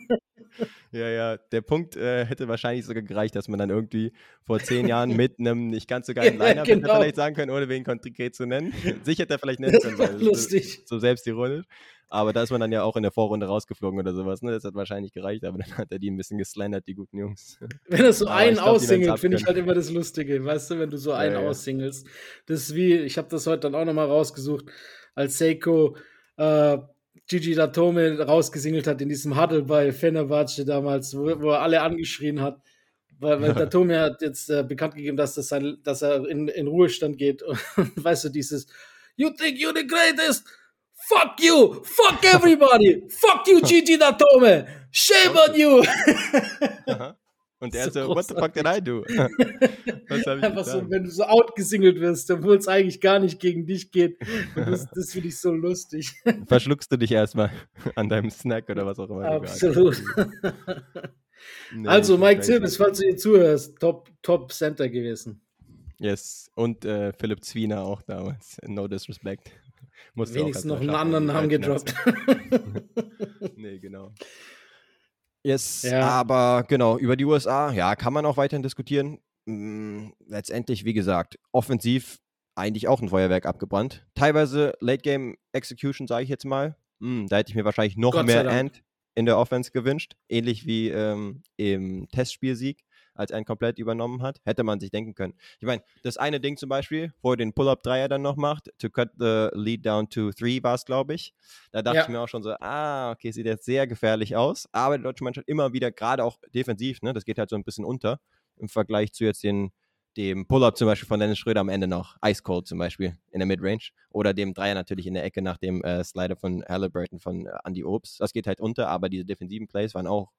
Ja, ja, der Punkt äh, hätte wahrscheinlich sogar gereicht, dass man dann irgendwie vor zehn Jahren mit einem nicht ganz so geilen Liner ja, genau. vielleicht sagen können, ohne wen konkret zu nennen. Sich hätte er vielleicht nennen können, weil Lustig. So, so selbstironisch. Aber da ist man dann ja auch in der Vorrunde rausgeflogen oder sowas. Ne? Das hat wahrscheinlich gereicht, aber dann hat er die ein bisschen geslandert, die guten Jungs. Wenn er so aber einen aussingelt, finde ich halt immer das Lustige. Weißt du, wenn du so einen ja, ja. aussingelst. Das ist wie, ich habe das heute dann auch nochmal rausgesucht, als Seiko äh, Gigi Datome rausgesingelt hat in diesem Huddle bei Fenerbahce damals, wo, wo er alle angeschrien hat. Weil, weil Datome hat jetzt äh, bekannt gegeben, dass, das sein, dass er in, in Ruhestand geht. Und weißt du, dieses You think you're the greatest? Fuck you! Fuck everybody! Fuck you, Gigi Datome! Shame on you! Und er so, so what the fuck did I do? Einfach so, wenn du so outgesingelt wirst, obwohl es eigentlich gar nicht gegen dich geht. das, das finde ich so lustig. Verschluckst du dich erstmal an deinem Snack oder was auch immer. Absolut. nee, also, Mike Zilbis, falls du hier zuhörst, top, top Center gewesen. Yes, und äh, Philipp Zwiener auch damals. No disrespect. Musste Wenigstens noch einen anderen Namen gedroppt. nee, genau. Yes, ja. aber genau, über die USA, ja, kann man auch weiterhin diskutieren. Hm, letztendlich, wie gesagt, offensiv eigentlich auch ein Feuerwerk abgebrannt. Teilweise Late Game Execution, sage ich jetzt mal. Hm, da hätte ich mir wahrscheinlich noch Gott mehr End in der Offense gewünscht, ähnlich wie ähm, im Testspielsieg als er komplett übernommen hat. Hätte man sich denken können. Ich meine, das eine Ding zum Beispiel, wo er den Pull-Up-Dreier dann noch macht, to cut the lead down to three war es, glaube ich. Da dachte ja. ich mir auch schon so, ah, okay, sieht jetzt sehr gefährlich aus. Aber die deutsche Mannschaft immer wieder, gerade auch defensiv, ne, das geht halt so ein bisschen unter im Vergleich zu jetzt den, dem Pull-Up zum Beispiel von Dennis Schröder am Ende noch, Ice Cold zum Beispiel in der Midrange oder dem Dreier natürlich in der Ecke nach dem äh, Slider von Halliburton von äh, Andy Obst. Das geht halt unter, aber diese defensiven Plays waren auch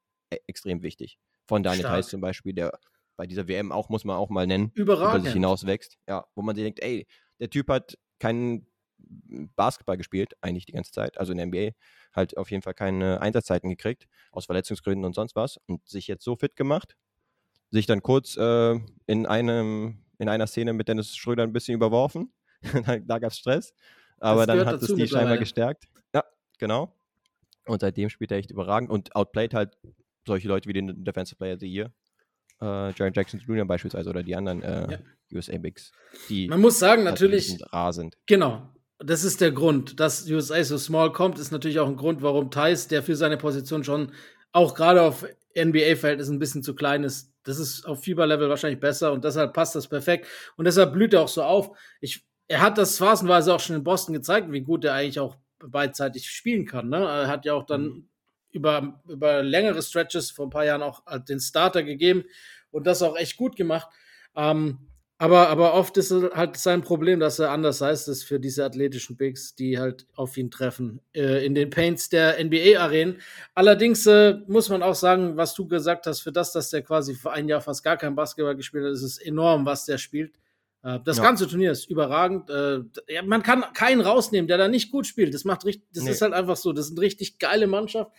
extrem wichtig von Daniel Theiss zum Beispiel, der bei dieser WM auch, muss man auch mal nennen, Überragend. über sich hinaus wächst. Ja, wo man sich denkt, ey, der Typ hat keinen Basketball gespielt, eigentlich die ganze Zeit, also in der NBA, halt auf jeden Fall keine Einsatzzeiten gekriegt, aus Verletzungsgründen und sonst was, und sich jetzt so fit gemacht, sich dann kurz äh, in, einem, in einer Szene mit Dennis Schröder ein bisschen überworfen. da gab es Stress, aber dann hat es die scheinbar gestärkt. Ja, genau. Und seitdem spielt er echt überragend und outplayed halt solche Leute wie den Defensive Player of the Year. Äh, Jaron Jackson Jr. beispielsweise oder die anderen äh, ja. USA Bigs. Die Man muss sagen, natürlich. Rar sind. Genau. Das ist der Grund. Dass USA so small kommt, ist natürlich auch ein Grund, warum Thais, der für seine Position schon auch gerade auf NBA-Verhältnissen ein bisschen zu klein ist. Das ist auf Fieberlevel wahrscheinlich besser und deshalb passt das perfekt. Und deshalb blüht er auch so auf. Ich, er hat das phasenweise auch schon in Boston gezeigt, wie gut er eigentlich auch beidseitig spielen kann. Ne? Er hat ja auch dann mhm über, über längere Stretches vor ein paar Jahren auch den Starter gegeben und das auch echt gut gemacht. Ähm, aber, aber oft ist halt sein Problem, dass er anders heißt es für diese athletischen Bigs, die halt auf ihn treffen äh, in den Paints der NBA-Arenen. Allerdings äh, muss man auch sagen, was du gesagt hast, für das, dass der quasi für ein Jahr fast gar kein Basketball gespielt hat, ist es enorm, was der spielt. Äh, das ja. ganze Turnier ist überragend. Äh, man kann keinen rausnehmen, der da nicht gut spielt. Das macht richtig, das nee. ist halt einfach so. Das ist eine richtig geile Mannschaft.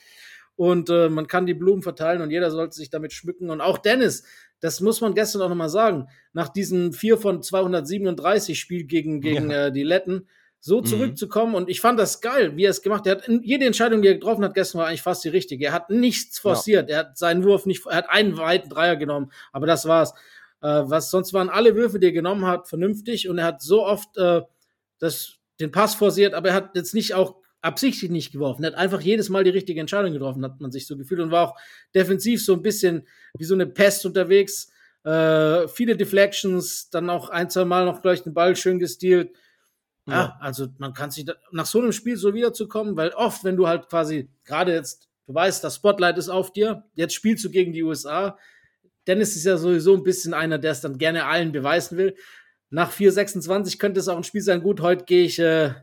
Und äh, man kann die Blumen verteilen und jeder sollte sich damit schmücken. Und auch Dennis, das muss man gestern auch nochmal sagen, nach diesem 4 von 237 Spiel gegen, gegen ja. äh, die Letten, so mhm. zurückzukommen. Und ich fand das geil, wie er es gemacht hat. Jede Entscheidung, die er getroffen hat gestern, war eigentlich fast die richtige. Er hat nichts forciert. Ja. Er hat seinen Wurf nicht, er hat einen weiten Dreier genommen, aber das war's. Äh, was sonst waren alle Würfe, die er genommen hat, vernünftig und er hat so oft äh, das, den Pass forciert, aber er hat jetzt nicht auch absichtlich nicht geworfen. Er hat einfach jedes Mal die richtige Entscheidung getroffen, hat man sich so gefühlt und war auch defensiv so ein bisschen wie so eine Pest unterwegs. Äh, viele Deflections, dann auch ein, zwei Mal noch gleich den Ball schön gestealt. Ja, ja also man kann sich da, nach so einem Spiel so wiederzukommen, weil oft, wenn du halt quasi gerade jetzt, du weißt, das Spotlight ist auf dir, jetzt spielst du gegen die USA, Dennis ist ja sowieso ein bisschen einer, der es dann gerne allen beweisen will. Nach 4,26 könnte es auch ein Spiel sein. Gut, heute gehe ich äh,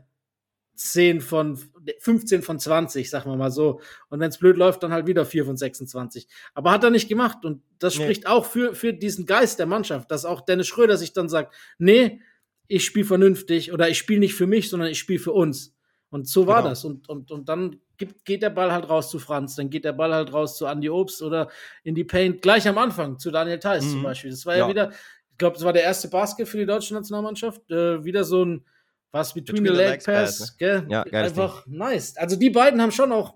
10 von 15 von 20, sagen wir mal so. Und wenn es blöd läuft, dann halt wieder 4 von 26. Aber hat er nicht gemacht. Und das nee. spricht auch für, für diesen Geist der Mannschaft, dass auch Dennis Schröder sich dann sagt, nee, ich spiele vernünftig oder ich spiele nicht für mich, sondern ich spiele für uns. Und so war genau. das. Und, und, und dann gibt, geht der Ball halt raus zu Franz, dann geht der Ball halt raus zu Andy Obst oder in die Paint gleich am Anfang zu Daniel Theiss mhm. zum Beispiel. Das war ja, ja wieder, ich glaube, das war der erste Basket für die deutsche Nationalmannschaft. Äh, wieder so ein was Between, Between the, Leg Pass, Pass ne? Ja, einfach Ding. nice. Also die beiden haben schon auch,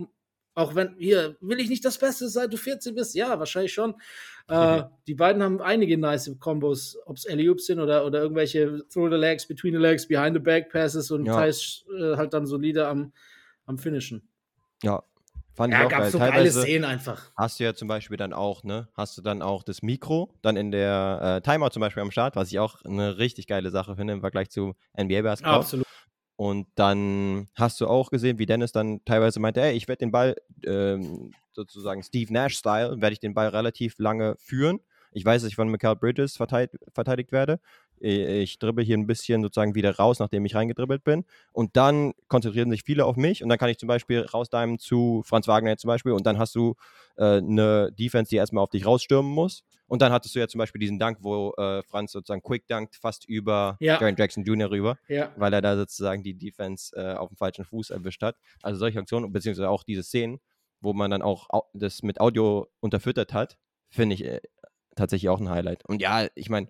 auch wenn, hier, will ich nicht das Beste, seit du 14 bist? Ja, wahrscheinlich schon. Äh, die beiden haben einige nice Combos, ob es alley sind oder, oder irgendwelche Through the Legs, Between the Legs, Behind the Back Passes und ja. teils äh, halt dann solide am, am Finishen. Ja, Fand ja, ich auch gab geil. so geile Szenen einfach. Hast du ja zum Beispiel dann auch, ne, hast du dann auch das Mikro dann in der äh, Timeout zum Beispiel am Start, was ich auch eine richtig geile Sache finde im Vergleich zu NBA-Basketball. Absolut. Und dann hast du auch gesehen, wie Dennis dann teilweise meinte, ey, ich werde den Ball ähm, sozusagen Steve Nash-Style, werde ich den Ball relativ lange führen. Ich weiß, dass ich von Michael Bridges verteidigt, verteidigt werde. Ich dribbel hier ein bisschen sozusagen wieder raus, nachdem ich reingedribbelt bin. Und dann konzentrieren sich viele auf mich und dann kann ich zum Beispiel rausdimen zu Franz Wagner zum Beispiel und dann hast du äh, eine Defense, die erstmal auf dich rausstürmen muss. Und dann hattest du ja zum Beispiel diesen Dank, wo äh, Franz sozusagen quick dankt fast über ja. Jaren Jackson Jr. rüber, ja. weil er da sozusagen die Defense äh, auf dem falschen Fuß erwischt hat. Also solche Aktionen, beziehungsweise auch diese Szenen, wo man dann auch das mit Audio unterfüttert hat, finde ich äh, tatsächlich auch ein Highlight. Und ja, ich meine,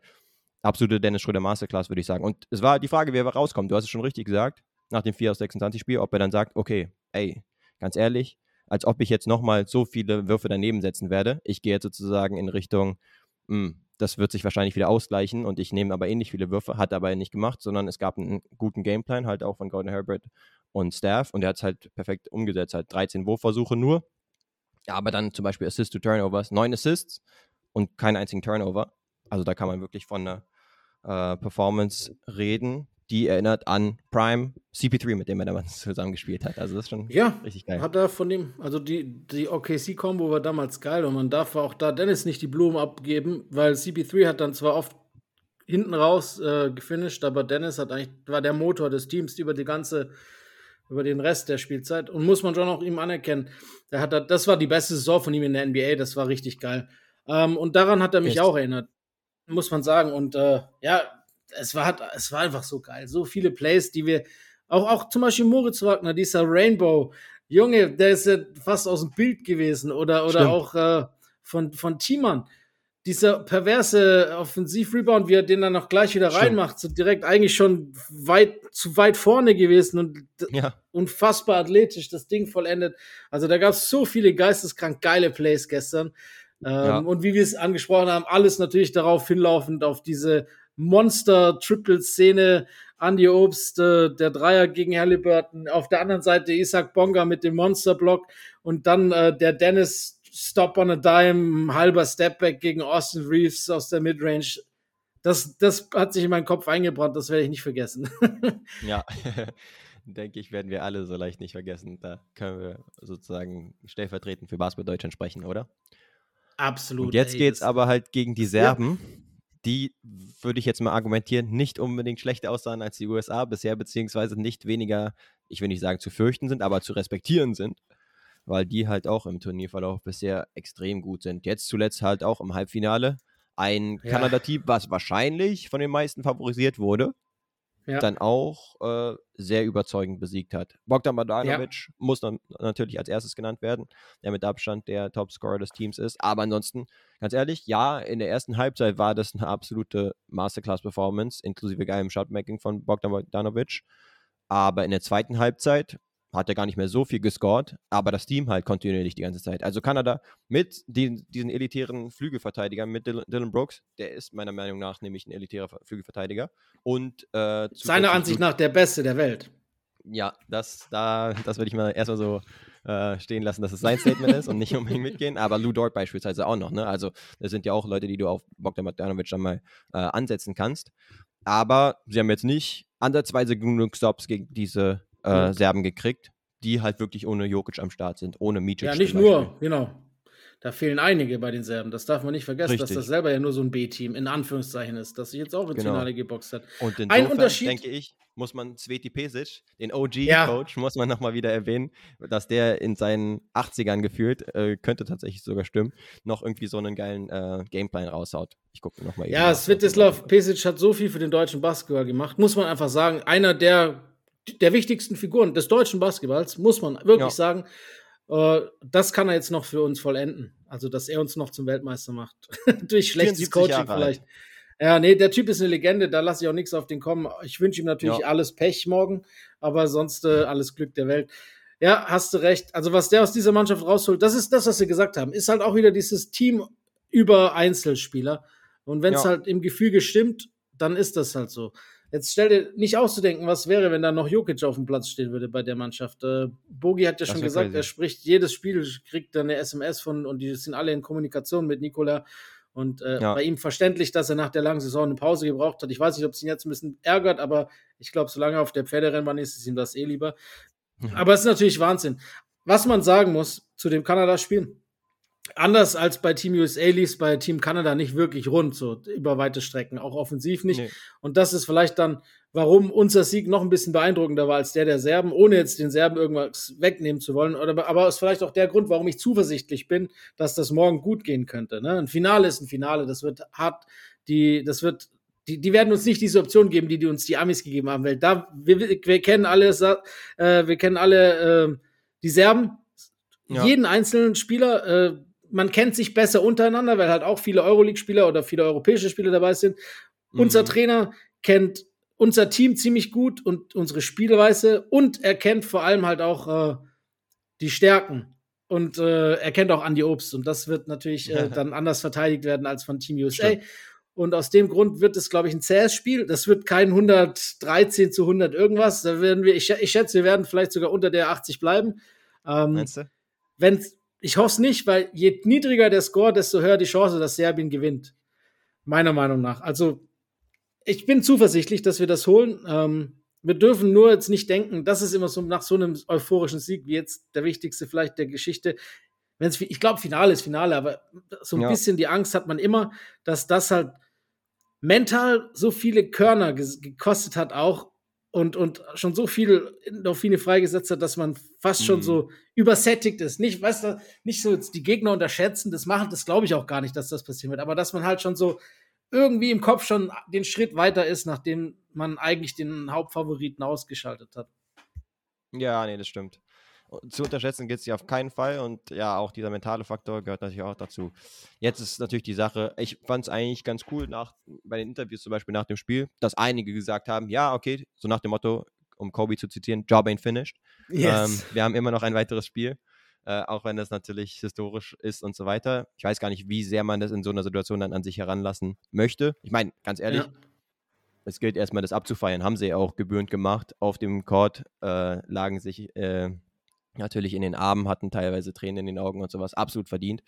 absolute Dennis Schröder Masterclass, würde ich sagen. Und es war die Frage, wer rauskommt. Du hast es schon richtig gesagt, nach dem 4 aus 26 Spiel, ob er dann sagt, okay, ey, ganz ehrlich, als ob ich jetzt nochmal so viele Würfe daneben setzen werde. Ich gehe jetzt sozusagen in Richtung, mh, hm, das wird sich wahrscheinlich wieder ausgleichen und ich nehme aber ähnlich viele Würfe, hat er aber nicht gemacht, sondern es gab einen guten Gameplan halt auch von Gordon Herbert und Staff und er hat es halt perfekt umgesetzt, halt 13 Wurfversuche nur, ja, aber dann zum Beispiel Assist to Turnovers, 9 Assists und keinen einzigen Turnover. Also da kann man wirklich von einer äh, Performance reden, die erinnert an Prime CP3, mit dem er damals zusammengespielt hat. Also das ist schon ja, richtig geil. Hat er von dem, also die, die OKC-Kombo war damals geil und man darf auch da Dennis nicht die Blumen abgeben, weil CP3 hat dann zwar oft hinten raus äh, gefinisht, aber Dennis hat eigentlich, war der Motor des Teams über die ganze, über den Rest der Spielzeit und muss man schon auch ihm anerkennen. Der hat, das war die beste Saison von ihm in der NBA, das war richtig geil. Ähm, und daran hat er mich Echt? auch erinnert, muss man sagen. Und äh, ja, es war, es war einfach so geil. So viele Plays, die wir, auch, auch zum Beispiel Moritz Wagner, dieser Rainbow, Junge, der ist ja fast aus dem Bild gewesen. Oder, oder auch äh, von, von Thiemann. Dieser perverse Offensiv-Rebound, wie er den dann noch gleich wieder Stimmt. reinmacht, so direkt eigentlich schon weit, zu weit vorne gewesen und ja. unfassbar athletisch das Ding vollendet. Also da gab es so viele geisteskrank geile Plays gestern. Ähm, ja. Und wie wir es angesprochen haben, alles natürlich darauf hinlaufend auf diese Monster-Triple-Szene. Andy Obst, äh, der Dreier gegen Halliburton. Auf der anderen Seite Isaac Bonga mit dem Monster-Block. Und dann äh, der Dennis Stop on a Dime, halber Stepback gegen Austin Reeves aus der Midrange. Das, das hat sich in meinen Kopf eingebrannt, das werde ich nicht vergessen. ja, denke ich, werden wir alle so leicht nicht vergessen. Da können wir sozusagen stellvertretend für Basketball Deutschland sprechen, oder? Absolut. Und jetzt geht es aber halt gegen die Serben. Ja die, würde ich jetzt mal argumentieren, nicht unbedingt schlechter aussahen als die USA bisher, beziehungsweise nicht weniger, ich will nicht sagen zu fürchten sind, aber zu respektieren sind, weil die halt auch im Turnierverlauf bisher extrem gut sind. Jetzt zuletzt halt auch im Halbfinale ein ja. Kanada-Team, was wahrscheinlich von den meisten favorisiert wurde, ja. dann auch äh, sehr überzeugend besiegt hat. Bogdan Bogdanovic ja. muss dann natürlich als erstes genannt werden, der mit Abstand der Topscorer des Teams ist. Aber ansonsten, ganz ehrlich, ja, in der ersten Halbzeit war das eine absolute Masterclass-Performance, inklusive geilem Shotmaking von Bogdan Bogdanovic. Aber in der zweiten Halbzeit hat er gar nicht mehr so viel gescored, aber das Team halt kontinuierlich die ganze Zeit. Also Kanada mit den, diesen elitären Flügelverteidigern, mit Dylan Brooks, der ist meiner Meinung nach nämlich ein elitärer Flügelverteidiger. Und äh, seiner Ansicht nach der Beste der Welt. Ja, das, da, das würde ich mal erstmal so äh, stehen lassen, dass es sein Statement ist und nicht unbedingt mitgehen. Aber Lou Dort beispielsweise auch noch. Ne? Also, das sind ja auch Leute, die du auf Bogdan Bogdanovic dann mal äh, ansetzen kannst. Aber sie haben jetzt nicht ansatzweise genug Stops gegen diese äh, Serben gekriegt, die halt wirklich ohne Jokic am Start sind, ohne Micic. Ja, nicht nur, genau. Da fehlen einige bei den Serben. Das darf man nicht vergessen, Richtig. dass das selber ja nur so ein B-Team in Anführungszeichen ist, das sich jetzt auch ins genau. Finale geboxt hat. Und insofern, ein Unterschied, denke ich, muss man Sveti Pesic, den OG-Coach, ja. muss man nochmal wieder erwähnen, dass der in seinen 80ern gefühlt, äh, könnte tatsächlich sogar stimmen, noch irgendwie so einen geilen äh, Gameplan raushaut. Ich gucke nochmal. Ja, Svetislav Pesic hat so viel für den deutschen Basketball gemacht, muss man einfach sagen. Einer der der wichtigsten Figuren des deutschen Basketballs, muss man wirklich ja. sagen. Äh, das kann er jetzt noch für uns vollenden. Also, dass er uns noch zum Weltmeister macht. Durch schlechtes Coaching Jahre vielleicht. Alt. Ja, nee, der Typ ist eine Legende, da lasse ich auch nichts auf den kommen. Ich wünsche ihm natürlich ja. alles Pech morgen, aber sonst äh, alles Glück der Welt. Ja, hast du recht. Also, was der aus dieser Mannschaft rausholt, das ist das, was sie gesagt haben. Ist halt auch wieder dieses Team über Einzelspieler. Und wenn es ja. halt im Gefühl stimmt, dann ist das halt so. Jetzt stell dir nicht auszudenken, was wäre, wenn da noch Jokic auf dem Platz stehen würde bei der Mannschaft. Äh, Bogi hat ja schon gesagt, crazy. er spricht jedes Spiel, kriegt dann eine SMS von und die sind alle in Kommunikation mit Nikola. Und äh, ja. bei ihm verständlich, dass er nach der langen Saison eine Pause gebraucht hat. Ich weiß nicht, ob es ihn jetzt ein bisschen ärgert, aber ich glaube, solange er auf der Pferderennbahn ist, ist ihm das eh lieber. Ja. Aber es ist natürlich Wahnsinn. Was man sagen muss zu dem Kanada-Spiel, anders als bei Team USA lief es bei Team Kanada nicht wirklich rund, so über weite Strecken, auch offensiv nicht. Nee. Und das ist vielleicht dann, warum unser Sieg noch ein bisschen beeindruckender war als der der Serben, ohne jetzt den Serben irgendwas wegnehmen zu wollen. Oder, aber ist vielleicht auch der Grund, warum ich zuversichtlich bin, dass das morgen gut gehen könnte. Ne? Ein Finale ist ein Finale, das wird hart, die, das wird, die, die werden uns nicht diese Option geben, die, die uns die Amis gegeben haben, weil da, wir, wir kennen alle, äh, wir kennen alle äh, die Serben, ja. jeden einzelnen Spieler, äh, man kennt sich besser untereinander, weil halt auch viele Euroleague-Spieler oder viele europäische Spieler dabei sind. Mhm. Unser Trainer kennt unser Team ziemlich gut und unsere Spielweise und er kennt vor allem halt auch äh, die Stärken und äh, er kennt auch Andy Obst und das wird natürlich äh, dann anders verteidigt werden als von Team USA. Stimmt. Und aus dem Grund wird es, glaube ich, ein zähes Spiel. Das wird kein 113 zu 100 irgendwas. Da werden wir, ich, ich schätze, wir werden vielleicht sogar unter der 80 bleiben. Ähm, Meinst du? Wenn, ich hoffe es nicht, weil je niedriger der Score, desto höher die Chance, dass Serbien gewinnt. Meiner Meinung nach. Also ich bin zuversichtlich, dass wir das holen. Ähm, wir dürfen nur jetzt nicht denken, das ist immer so nach so einem euphorischen Sieg wie jetzt der wichtigste vielleicht der Geschichte. Wenn's, ich glaube, Finale ist Finale, aber so ein ja. bisschen die Angst hat man immer, dass das halt mental so viele Körner gekostet hat auch und, und schon so viel Endorphine freigesetzt hat, dass man fast mhm. schon so übersättigt ist. Nicht, weißt du, nicht so die Gegner unterschätzen, das machen, das glaube ich auch gar nicht, dass das passieren wird, aber dass man halt schon so irgendwie im Kopf schon den Schritt weiter ist, nachdem man eigentlich den Hauptfavoriten ausgeschaltet hat. Ja, nee, das stimmt. Zu unterschätzen geht es ja auf keinen Fall und ja, auch dieser mentale Faktor gehört natürlich auch dazu. Jetzt ist natürlich die Sache, ich fand es eigentlich ganz cool nach, bei den Interviews zum Beispiel nach dem Spiel, dass einige gesagt haben, ja, okay, so nach dem Motto, um Kobe zu zitieren, Job ain't finished. Yes. Ähm, wir haben immer noch ein weiteres Spiel äh, auch wenn das natürlich historisch ist und so weiter. Ich weiß gar nicht, wie sehr man das in so einer Situation dann an sich heranlassen möchte. Ich meine, ganz ehrlich, ja. es gilt erstmal, das abzufeiern. Haben sie auch gebührend gemacht. Auf dem Court äh, lagen sich äh, natürlich in den Armen, hatten teilweise Tränen in den Augen und sowas. Absolut verdient.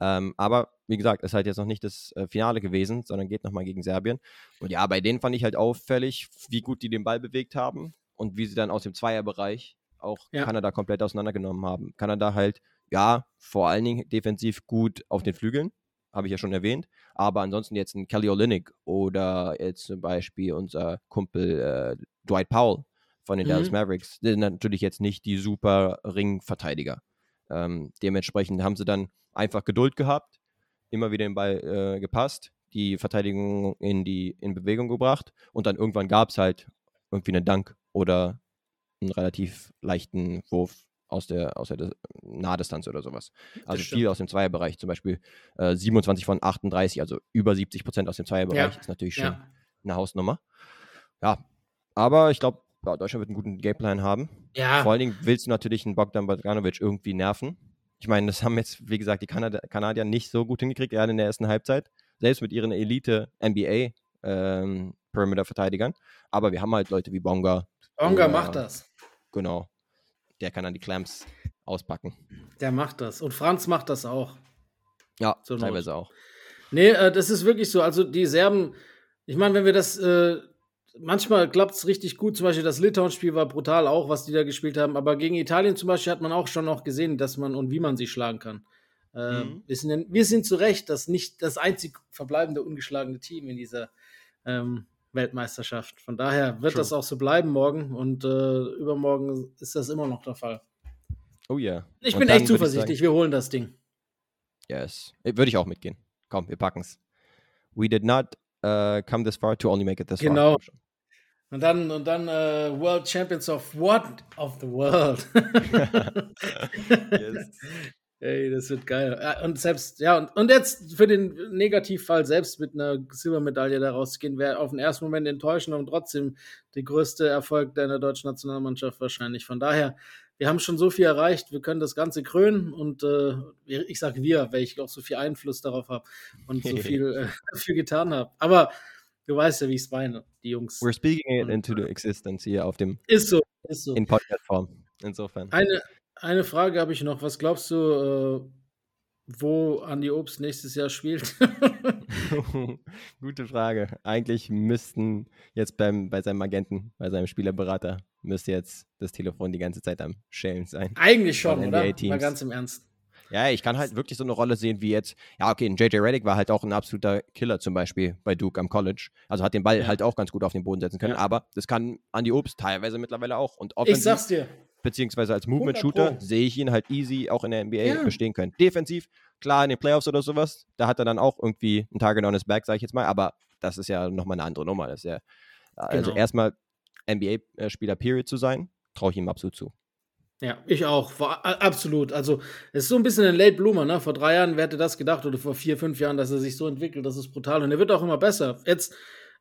Ähm, aber wie gesagt, ist halt jetzt noch nicht das äh, Finale gewesen, sondern geht nochmal gegen Serbien. Und ja, bei denen fand ich halt auffällig, wie gut die den Ball bewegt haben und wie sie dann aus dem Zweierbereich auch ja. Kanada komplett auseinandergenommen haben. Kanada halt, ja, vor allen Dingen defensiv gut auf den Flügeln, habe ich ja schon erwähnt, aber ansonsten jetzt ein Kelly Olynyk oder jetzt zum Beispiel unser Kumpel äh, Dwight Powell von den mhm. Dallas Mavericks, sind natürlich jetzt nicht die super Ringverteidiger. Ähm, dementsprechend haben sie dann einfach Geduld gehabt, immer wieder den Ball äh, gepasst, die Verteidigung in die in Bewegung gebracht und dann irgendwann gab es halt irgendwie einen Dank oder einen relativ leichten Wurf aus der, aus der Nahdistanz oder sowas. Also viel aus dem Zweierbereich, zum Beispiel äh, 27 von 38, also über 70 Prozent aus dem Zweierbereich, ja. ist natürlich schon ja. eine Hausnummer. Ja, aber ich glaube, ja, Deutschland wird einen guten Gameplan haben. Ja. Vor allen Dingen willst du natürlich einen Bogdan Bogdanovic irgendwie nerven. Ich meine, das haben jetzt, wie gesagt, die Kanad Kanadier nicht so gut hingekriegt, gerade in der ersten Halbzeit. Selbst mit ihren Elite-NBA-Perimeter-Verteidigern. Ähm, aber wir haben halt Leute wie Bonga. Bonga macht das. Genau. Der kann dann die Clamps auspacken. Der macht das. Und Franz macht das auch. Ja, teilweise auch. Nee, äh, das ist wirklich so. Also die Serben, ich meine, wenn wir das, äh, manchmal klappt es richtig gut. Zum Beispiel das Litauen-Spiel war brutal auch, was die da gespielt haben. Aber gegen Italien zum Beispiel hat man auch schon noch gesehen, dass man und wie man sie schlagen kann. Äh, mhm. wir, sind, wir sind zu Recht das nicht das einzig verbleibende ungeschlagene Team in dieser ähm, Weltmeisterschaft. Von daher wird True. das auch so bleiben morgen und äh, übermorgen ist das immer noch der Fall. Oh ja. Yeah. Ich und bin echt zuversichtlich, sagen, wir holen das Ding. Yes. Äh, würde ich auch mitgehen. Komm, wir packen es. We did not uh, come this far to only make it this genau. far. Genau. Und dann, und dann uh, World Champions of what? Of the world. yes. Ey, das wird geil. Und selbst, ja, und, und jetzt für den Negativfall selbst mit einer Silbermedaille da rauszugehen, wäre auf den ersten Moment enttäuschend und trotzdem der größte Erfolg deiner deutschen Nationalmannschaft wahrscheinlich. Von daher, wir haben schon so viel erreicht, wir können das Ganze krönen und äh, ich sage wir, weil ich auch so viel Einfluss darauf habe und so viel äh, dafür getan habe. Aber du weißt ja, wie ich es meine, die Jungs. We're speaking it into the existence hier auf dem. Ist so, ist so. In Podcast-Form. Insofern. Eine, eine Frage habe ich noch. Was glaubst du, äh, wo Andi Obst nächstes Jahr spielt? Gute Frage. Eigentlich müssten jetzt beim, bei seinem Agenten, bei seinem Spielerberater, müsste jetzt das Telefon die ganze Zeit am Schellen sein. Eigentlich schon, oder? Mal ganz im Ernst. Ja, ich kann halt wirklich so eine Rolle sehen wie jetzt, ja, okay, ein JJ Reddick war halt auch ein absoluter Killer zum Beispiel bei Duke am College. Also hat den Ball ja. halt auch ganz gut auf den Boden setzen können, ja. aber das kann Andy Obst teilweise mittlerweile auch. Und ich sag's dir. Beziehungsweise als Movement-Shooter sehe ich ihn halt easy auch in der NBA ja. bestehen können. Defensiv, klar, in den Playoffs oder sowas, da hat er dann auch irgendwie ein Target on his back, sag ich jetzt mal, aber das ist ja nochmal eine andere Nummer. Das ist ja, also genau. erstmal NBA-Spieler Period zu sein, traue ich ihm absolut zu. Ja, ich auch. War, absolut. Also, es ist so ein bisschen ein Late Bloomer, ne? Vor drei Jahren, wer hätte das gedacht, oder vor vier, fünf Jahren, dass er sich so entwickelt, das ist brutal. Und er wird auch immer besser. Jetzt,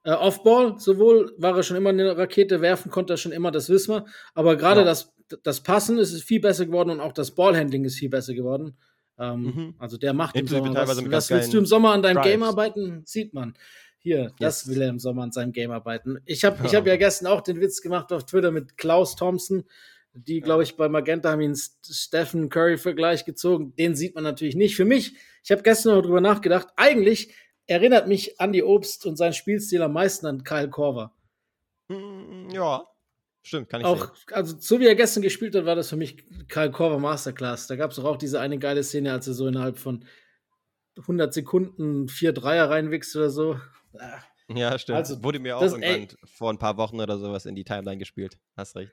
äh, Off-Ball, sowohl war er schon immer eine Rakete, werfen konnte er schon immer, das wissen wir. Aber gerade ja. das, das Passen ist viel besser geworden und auch das Ballhandling ist viel besser geworden. Ähm, mhm. Also, der macht im Sommer was. Was willst du im Sommer an deinem Drives. Game arbeiten? Sieht man. Hier, yes. das will er im Sommer an seinem Game arbeiten. Ich habe ich hab ja gestern auch den Witz gemacht auf Twitter mit Klaus Thompson die, glaube ich, bei Magenta haben ihn Stephen Curry-Vergleich gezogen. Den sieht man natürlich nicht. Für mich, ich habe gestern noch drüber nachgedacht, eigentlich erinnert mich Andy Obst und sein Spielstil am meisten an Kyle Korver. Hm, ja, stimmt, kann ich auch, sehen. Also, so wie er gestern gespielt hat, war das für mich Kyle Korver Masterclass. Da gab es auch diese eine geile Szene, als er so innerhalb von 100 Sekunden vier Dreier reinwächst oder so. Ja, stimmt. Also, Wurde mir auch das, irgendwann ey, vor ein paar Wochen oder sowas in die Timeline gespielt. Hast recht.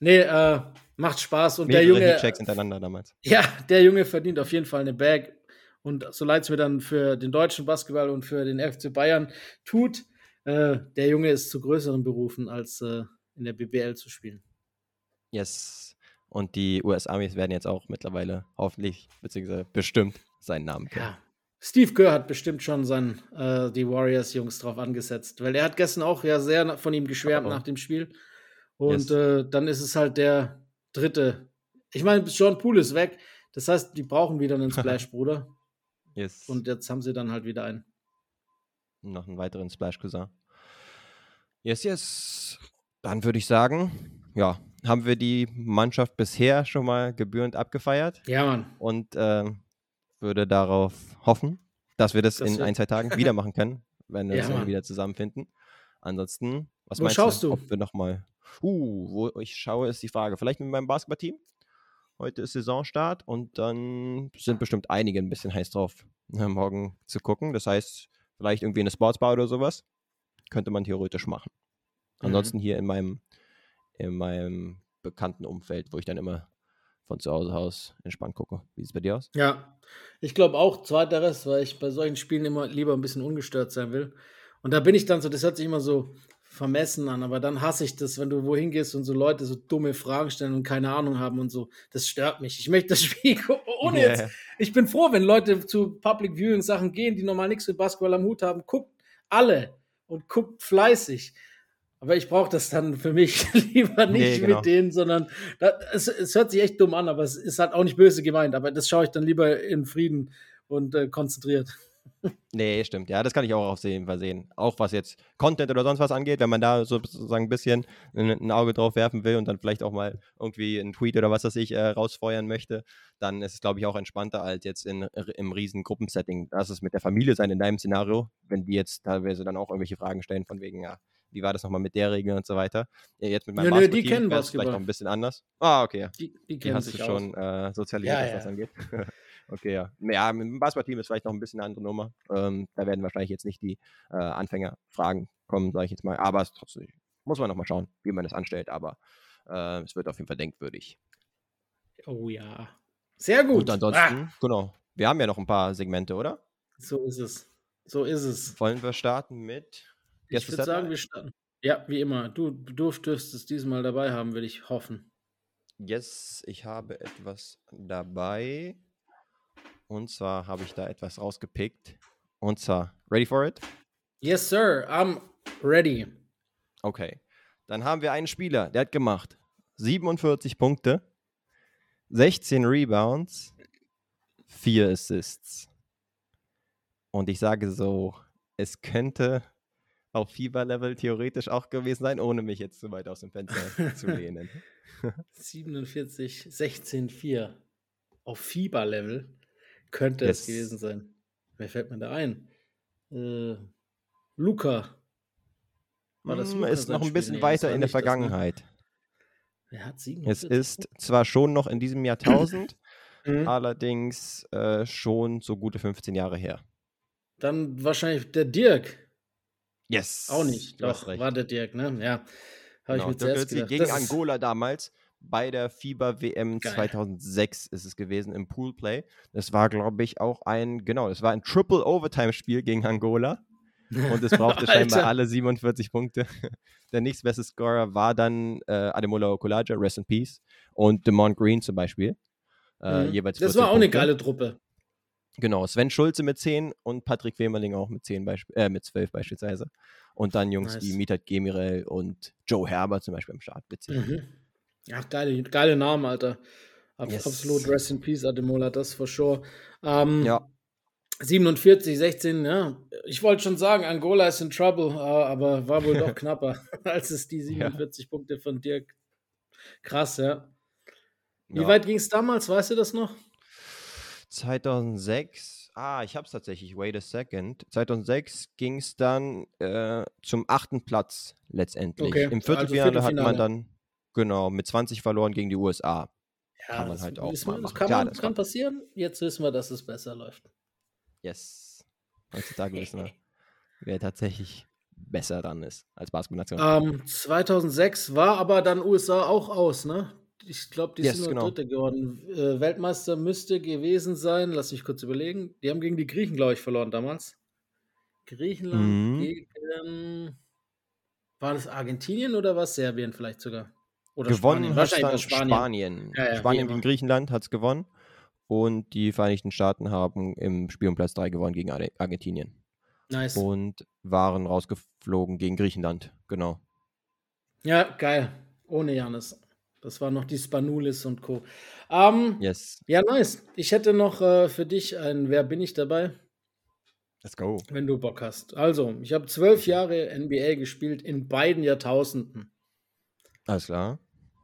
Nee, äh, macht Spaß. Und Mehrere der Junge. Checks hintereinander damals. Ja, der Junge verdient auf jeden Fall eine Bag. Und so leid es mir dann für den deutschen Basketball und für den FC Bayern tut, äh, der Junge ist zu größeren Berufen, als äh, in der BBL zu spielen. Yes. Und die US-Amis werden jetzt auch mittlerweile hoffentlich, beziehungsweise bestimmt seinen Namen kennen. Ja. Steve Kerr hat bestimmt schon sein, äh, die Warriors-Jungs drauf angesetzt, weil er hat gestern auch ja sehr von ihm geschwärmt oh. nach dem Spiel. Und yes. äh, dann ist es halt der dritte. Ich meine, John Poole ist weg. Das heißt, die brauchen wieder einen Splash, Bruder. Yes. Und jetzt haben sie dann halt wieder einen. Noch einen weiteren Splash Cousin. Yes, yes. Dann würde ich sagen, ja, haben wir die Mannschaft bisher schon mal gebührend abgefeiert. Ja, Mann. Und äh, würde darauf hoffen, dass wir das, das in ein, zwei Tagen wieder machen können, wenn wir ja, uns wieder zusammenfinden. Ansonsten, was Wo meinst schaust du? Ob wir nochmal Uh, wo ich schaue, ist die Frage. Vielleicht mit meinem Basketballteam. Heute ist Saisonstart und dann sind bestimmt einige ein bisschen heiß drauf, ne, morgen zu gucken. Das heißt, vielleicht irgendwie eine Sportsbar oder sowas. Könnte man theoretisch machen. Mhm. Ansonsten hier in meinem, in meinem bekannten Umfeld, wo ich dann immer von zu Hause aus entspannt gucke. Wie sieht es bei dir aus? Ja, ich glaube auch zweiteres, weil ich bei solchen Spielen immer lieber ein bisschen ungestört sein will. Und da bin ich dann so, das hört sich immer so vermessen an, aber dann hasse ich das, wenn du wohin gehst und so Leute so dumme Fragen stellen und keine Ahnung haben und so. Das stört mich. Ich möchte das Spiel ohne yeah. jetzt. Ich bin froh, wenn Leute zu Public Viewing Sachen gehen, die normal nichts mit Basketball am Hut haben. Guckt alle und guckt fleißig. Aber ich brauche das dann für mich lieber nicht nee, genau. mit denen, sondern das, es, es, hört sich echt dumm an, aber es ist halt auch nicht böse gemeint. Aber das schaue ich dann lieber in Frieden und äh, konzentriert. Nee, stimmt. Ja, das kann ich auch auf jeden Fall sehen. Auch was jetzt Content oder sonst was angeht, wenn man da sozusagen ein bisschen ein, Auge drauf werfen will und dann vielleicht auch mal irgendwie einen Tweet oder was weiß ich äh, rausfeuern möchte, dann ist es, glaube ich, auch entspannter als jetzt in, im riesen Gruppensetting. Das ist mit der Familie sein in deinem Szenario, wenn die jetzt teilweise dann auch irgendwelche Fragen stellen von wegen, ja, wie war das nochmal mit der Regel und so weiter. Ja, jetzt mit meinem ja, die kennen was vielleicht noch ein bisschen anders. Ah, okay. Die, die, die hast du schon äh, sozialisiert, ja, was das angeht. Okay, ja. Ja, mit dem Basketballteam ist vielleicht noch ein bisschen eine andere Nummer. Ähm, da werden wahrscheinlich jetzt nicht die äh, Anfängerfragen kommen, sage ich jetzt mal. Aber es trotzdem muss man noch mal schauen, wie man das anstellt. Aber äh, es wird auf jeden Fall denkwürdig. Oh ja. Sehr gut. Und ansonsten, ah. genau. Wir haben ja noch ein paar Segmente, oder? So ist es. So ist es. Wollen wir starten mit. Ich würde sagen, wir starten. Ja, wie immer. Du, du dürftest es diesmal dabei haben, würde ich hoffen. Yes, ich habe etwas dabei. Und zwar habe ich da etwas rausgepickt. Und zwar, ready for it? Yes, sir. I'm ready. Okay. Dann haben wir einen Spieler, der hat gemacht 47 Punkte, 16 Rebounds, 4 Assists. Und ich sage so, es könnte auf Fieber-Level theoretisch auch gewesen sein, ohne mich jetzt zu weit aus dem Fenster zu lehnen. 47, 16, 4. Auf Fieber-Level? Könnte yes. es gewesen sein. Wer fällt mir da ein? Äh, Luca. War das hm, Luca ist noch ein bisschen nee, weiter in der Vergangenheit. Wer hat sieben? Es ist zwar schon noch in diesem Jahrtausend, mhm. allerdings äh, schon so gute 15 Jahre her. Dann wahrscheinlich der Dirk. Yes. Auch nicht. Doch, war der Dirk, ne? Ja. Habe genau. ich mir zuerst gedacht. Gegen das Angola damals bei der FIBA WM Geil. 2006 ist es gewesen im Poolplay. Das war, glaube ich, auch ein, genau, es war ein Triple Overtime Spiel gegen Angola. Und es brauchte scheinbar alle 47 Punkte. Der nächstbeste Scorer war dann äh, Ademola Okulaja, Rest in Peace, und Demont Green zum Beispiel. Äh, mhm. jeweils das war auch Punkte. eine geile Truppe. Genau, Sven Schulze mit 10 und Patrick Wemerling auch mit 10 äh, mit 12 beispielsweise. Und dann Jungs nice. wie Mitat Gemirel und Joe Herbert zum Beispiel am Start mit 10. Mhm. Ja, geile, geile Namen, Alter. Ab, yes. Absolut Rest in Peace, Ademola, das for sure. Ähm, ja. 47, 16, ja. Ich wollte schon sagen, Angola ist in Trouble, äh, aber war wohl doch knapper, als es die 47 ja. Punkte von Dirk. Krass, ja. Wie ja. weit ging es damals? Weißt du das noch? 2006. Ah, ich habe es tatsächlich. Wait a second. 2006 ging es dann äh, zum achten Platz letztendlich. Okay. Im Viertelfinale, also hat man dann genau mit 20 verloren gegen die USA. Ja, kann man halt auch mal Das kann, man, das kann passieren. Jetzt wissen wir, dass es besser läuft. Yes. Heutzutage wissen wir, wer tatsächlich besser dran ist als Basketballnation. Ähm, 2006 war aber dann USA auch aus, ne? Ich glaube, die yes, sind nur genau. Dritte geworden. Äh, Weltmeister müsste gewesen sein, lass mich kurz überlegen. Die haben gegen die Griechen, glaube ich, verloren damals. Griechenland mhm. gegen. War das Argentinien oder was? Serbien vielleicht sogar? Oder gewonnen Spanien. Wahrscheinlich Spanien. Spanien. Ja, ja, Spanien gegen Griechenland hat es gewonnen. Und die Vereinigten Staaten haben im Spiel um Platz 3 gewonnen gegen Argentinien. Nice. Und waren rausgeflogen gegen Griechenland. Genau. Ja, geil. Ohne Janis. Das war noch die Spanulis und Co. Um, yes. Ja, nice. Ich hätte noch äh, für dich ein Wer bin ich dabei? Let's go. Wenn du Bock hast. Also, ich habe zwölf Jahre NBA gespielt in beiden Jahrtausenden. Alles klar.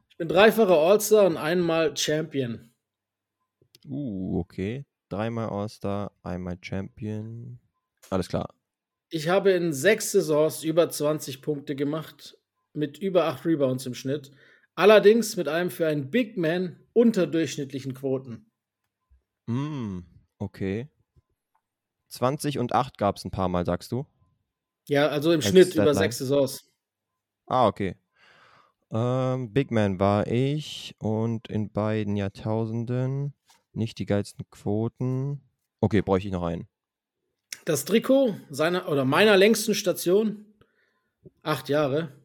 Ich bin dreifacher All-Star und einmal Champion. Uh, okay. Dreimal All-Star, einmal Champion. Alles klar. Ich habe in sechs Saisons über 20 Punkte gemacht, mit über acht Rebounds im Schnitt. Allerdings mit einem für einen Big Man unterdurchschnittlichen Quoten. Mm, okay. 20 und 8 gab es ein paar Mal, sagst du? Ja, also im Als Schnitt Deadline. über sechs Saisons. Ah, okay. Ähm, Big Man war ich und in beiden Jahrtausenden nicht die geilsten Quoten. Okay, bräuchte ich noch einen. Das Trikot seiner oder meiner längsten Station, acht Jahre,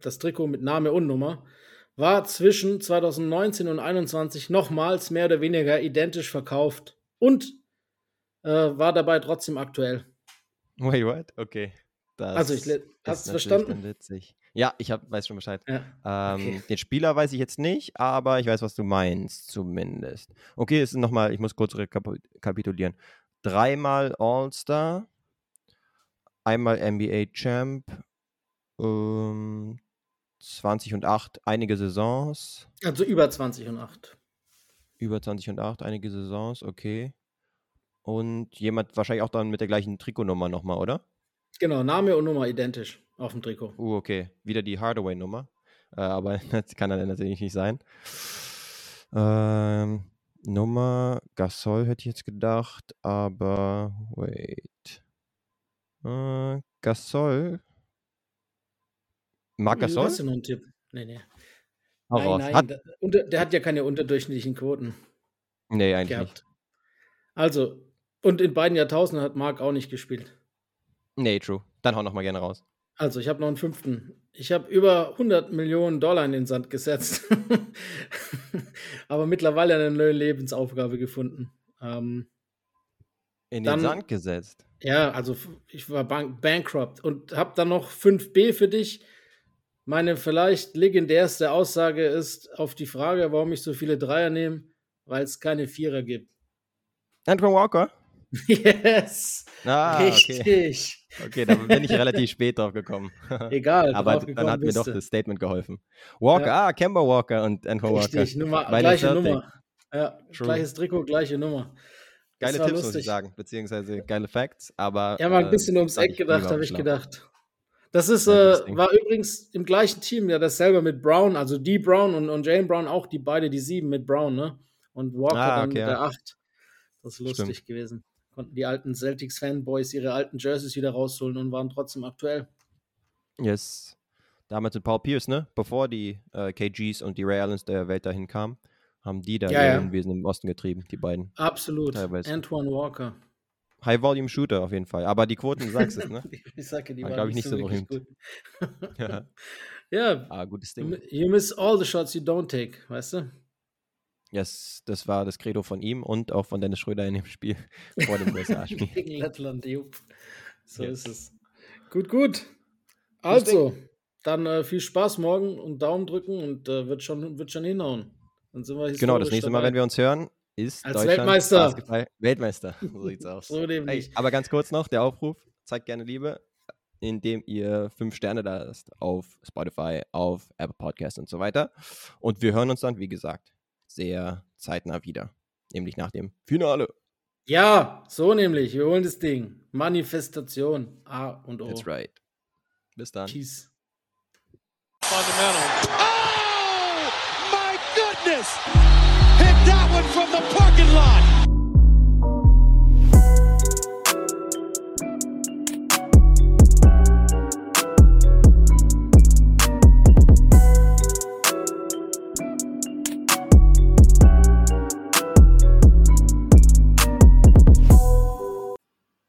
das Trikot mit Name und Nummer, war zwischen 2019 und 2021 nochmals mehr oder weniger identisch verkauft und äh, war dabei trotzdem aktuell. Wait, what? Okay. Das also, ich hast du verstanden? Witzig. Ja, ich hab, weiß schon Bescheid. Ja. Ähm, okay. Den Spieler weiß ich jetzt nicht, aber ich weiß, was du meinst, zumindest. Okay, es ist nochmal, ich muss kurz rekapitulieren. Dreimal All-Star, einmal NBA Champ, ähm, 20 und 8, einige Saisons. Also über 20 und 8. Über 20 und 8, einige Saisons, okay. Und jemand wahrscheinlich auch dann mit der gleichen Trikotnummer nochmal, oder? Genau, Name und Nummer identisch auf dem Trikot. Uh, okay. Wieder die Hardaway-Nummer. Äh, aber das kann dann natürlich nicht sein. Ähm, Nummer Gasol hätte ich jetzt gedacht, aber wait. Äh, Gasol. Marc Gasol? Hast du noch einen Tipp? Nee, nee. Nein, nein, hat, der, unter, der hat ja keine unterdurchschnittlichen Quoten. Nee, eigentlich gehabt. nicht. Also, und in beiden Jahrtausenden hat Marc auch nicht gespielt. Nee, true. Dann hau noch mal gerne raus. Also, ich habe noch einen fünften. Ich habe über 100 Millionen Dollar in den Sand gesetzt. Aber mittlerweile eine neue Lebensaufgabe gefunden. Ähm, in den dann, Sand gesetzt? Ja, also ich war bank bankrupt und habe dann noch 5b für dich. Meine vielleicht legendärste Aussage ist auf die Frage, warum ich so viele Dreier nehme, weil es keine Vierer gibt. Andrew Walker? Yes. Ah, Richtig. Okay. okay, da bin ich relativ spät drauf gekommen. Egal. Aber dann hat mir doch das Statement geholfen. Walker, ja. ah, Kemba Walker und Andrew Walker. Richtig, Nummer, gleiche Nummer. Ja, True. gleiches Trikot, gleiche Nummer. Geile Tipps, lustig. muss ich sagen, beziehungsweise geile Facts, aber. Ja, mal ein bisschen äh, ums Eck gedacht, habe ich gedacht. Das ist, äh, war übrigens im gleichen Team, ja, dasselbe mit Brown, also D. Brown und, und Jane Brown, auch die beide, die sieben mit Brown, ne? und Walker ah, okay, dann mit ja. der 8. Das ist lustig Stimmt. gewesen. Konnten die alten Celtics-Fanboys ihre alten Jerseys wieder rausholen und waren trotzdem aktuell. Yes. Damals mit Paul Pierce, ne? Bevor die äh, KGs und die Ray Allens der Welt dahin kamen, haben die da ja, ja. Im Osten getrieben, die beiden. Absolut. Teilweise. Antoine Walker. High-Volume-Shooter auf jeden Fall. Aber die Quoten, du sagst es, ne? ich sage, die waren, glaube ich, nicht so, so. Gut. ja. ja. Ah, gutes Ding. You miss all the shots you don't take, weißt du? Yes, das war das Credo von ihm und auch von Dennis Schröder in dem Spiel vor dem USA-Spiel. Gegen Lettland, jupp. So yes. ist es. Gut, gut. Also, dann äh, viel Spaß morgen und Daumen drücken und äh, wird, schon, wird schon hinhauen. Dann sind wir Genau, das nächste dabei. Mal, wenn wir uns hören, ist Als Deutschland Weltmeister. Basketball Weltmeister. So sieht's aus. so hey, aber ganz kurz noch, der Aufruf, zeigt gerne Liebe, indem ihr fünf Sterne da lasst auf Spotify, auf Apple Podcasts und so weiter. Und wir hören uns dann, wie gesagt, sehr zeitnah wieder. Nämlich nach dem Finale. Ja, so nämlich. Wir holen das Ding. Manifestation. A und O. That's right. Bis dann. Peace. Fundamental. Oh, my goodness! Hit that one from the parking lot.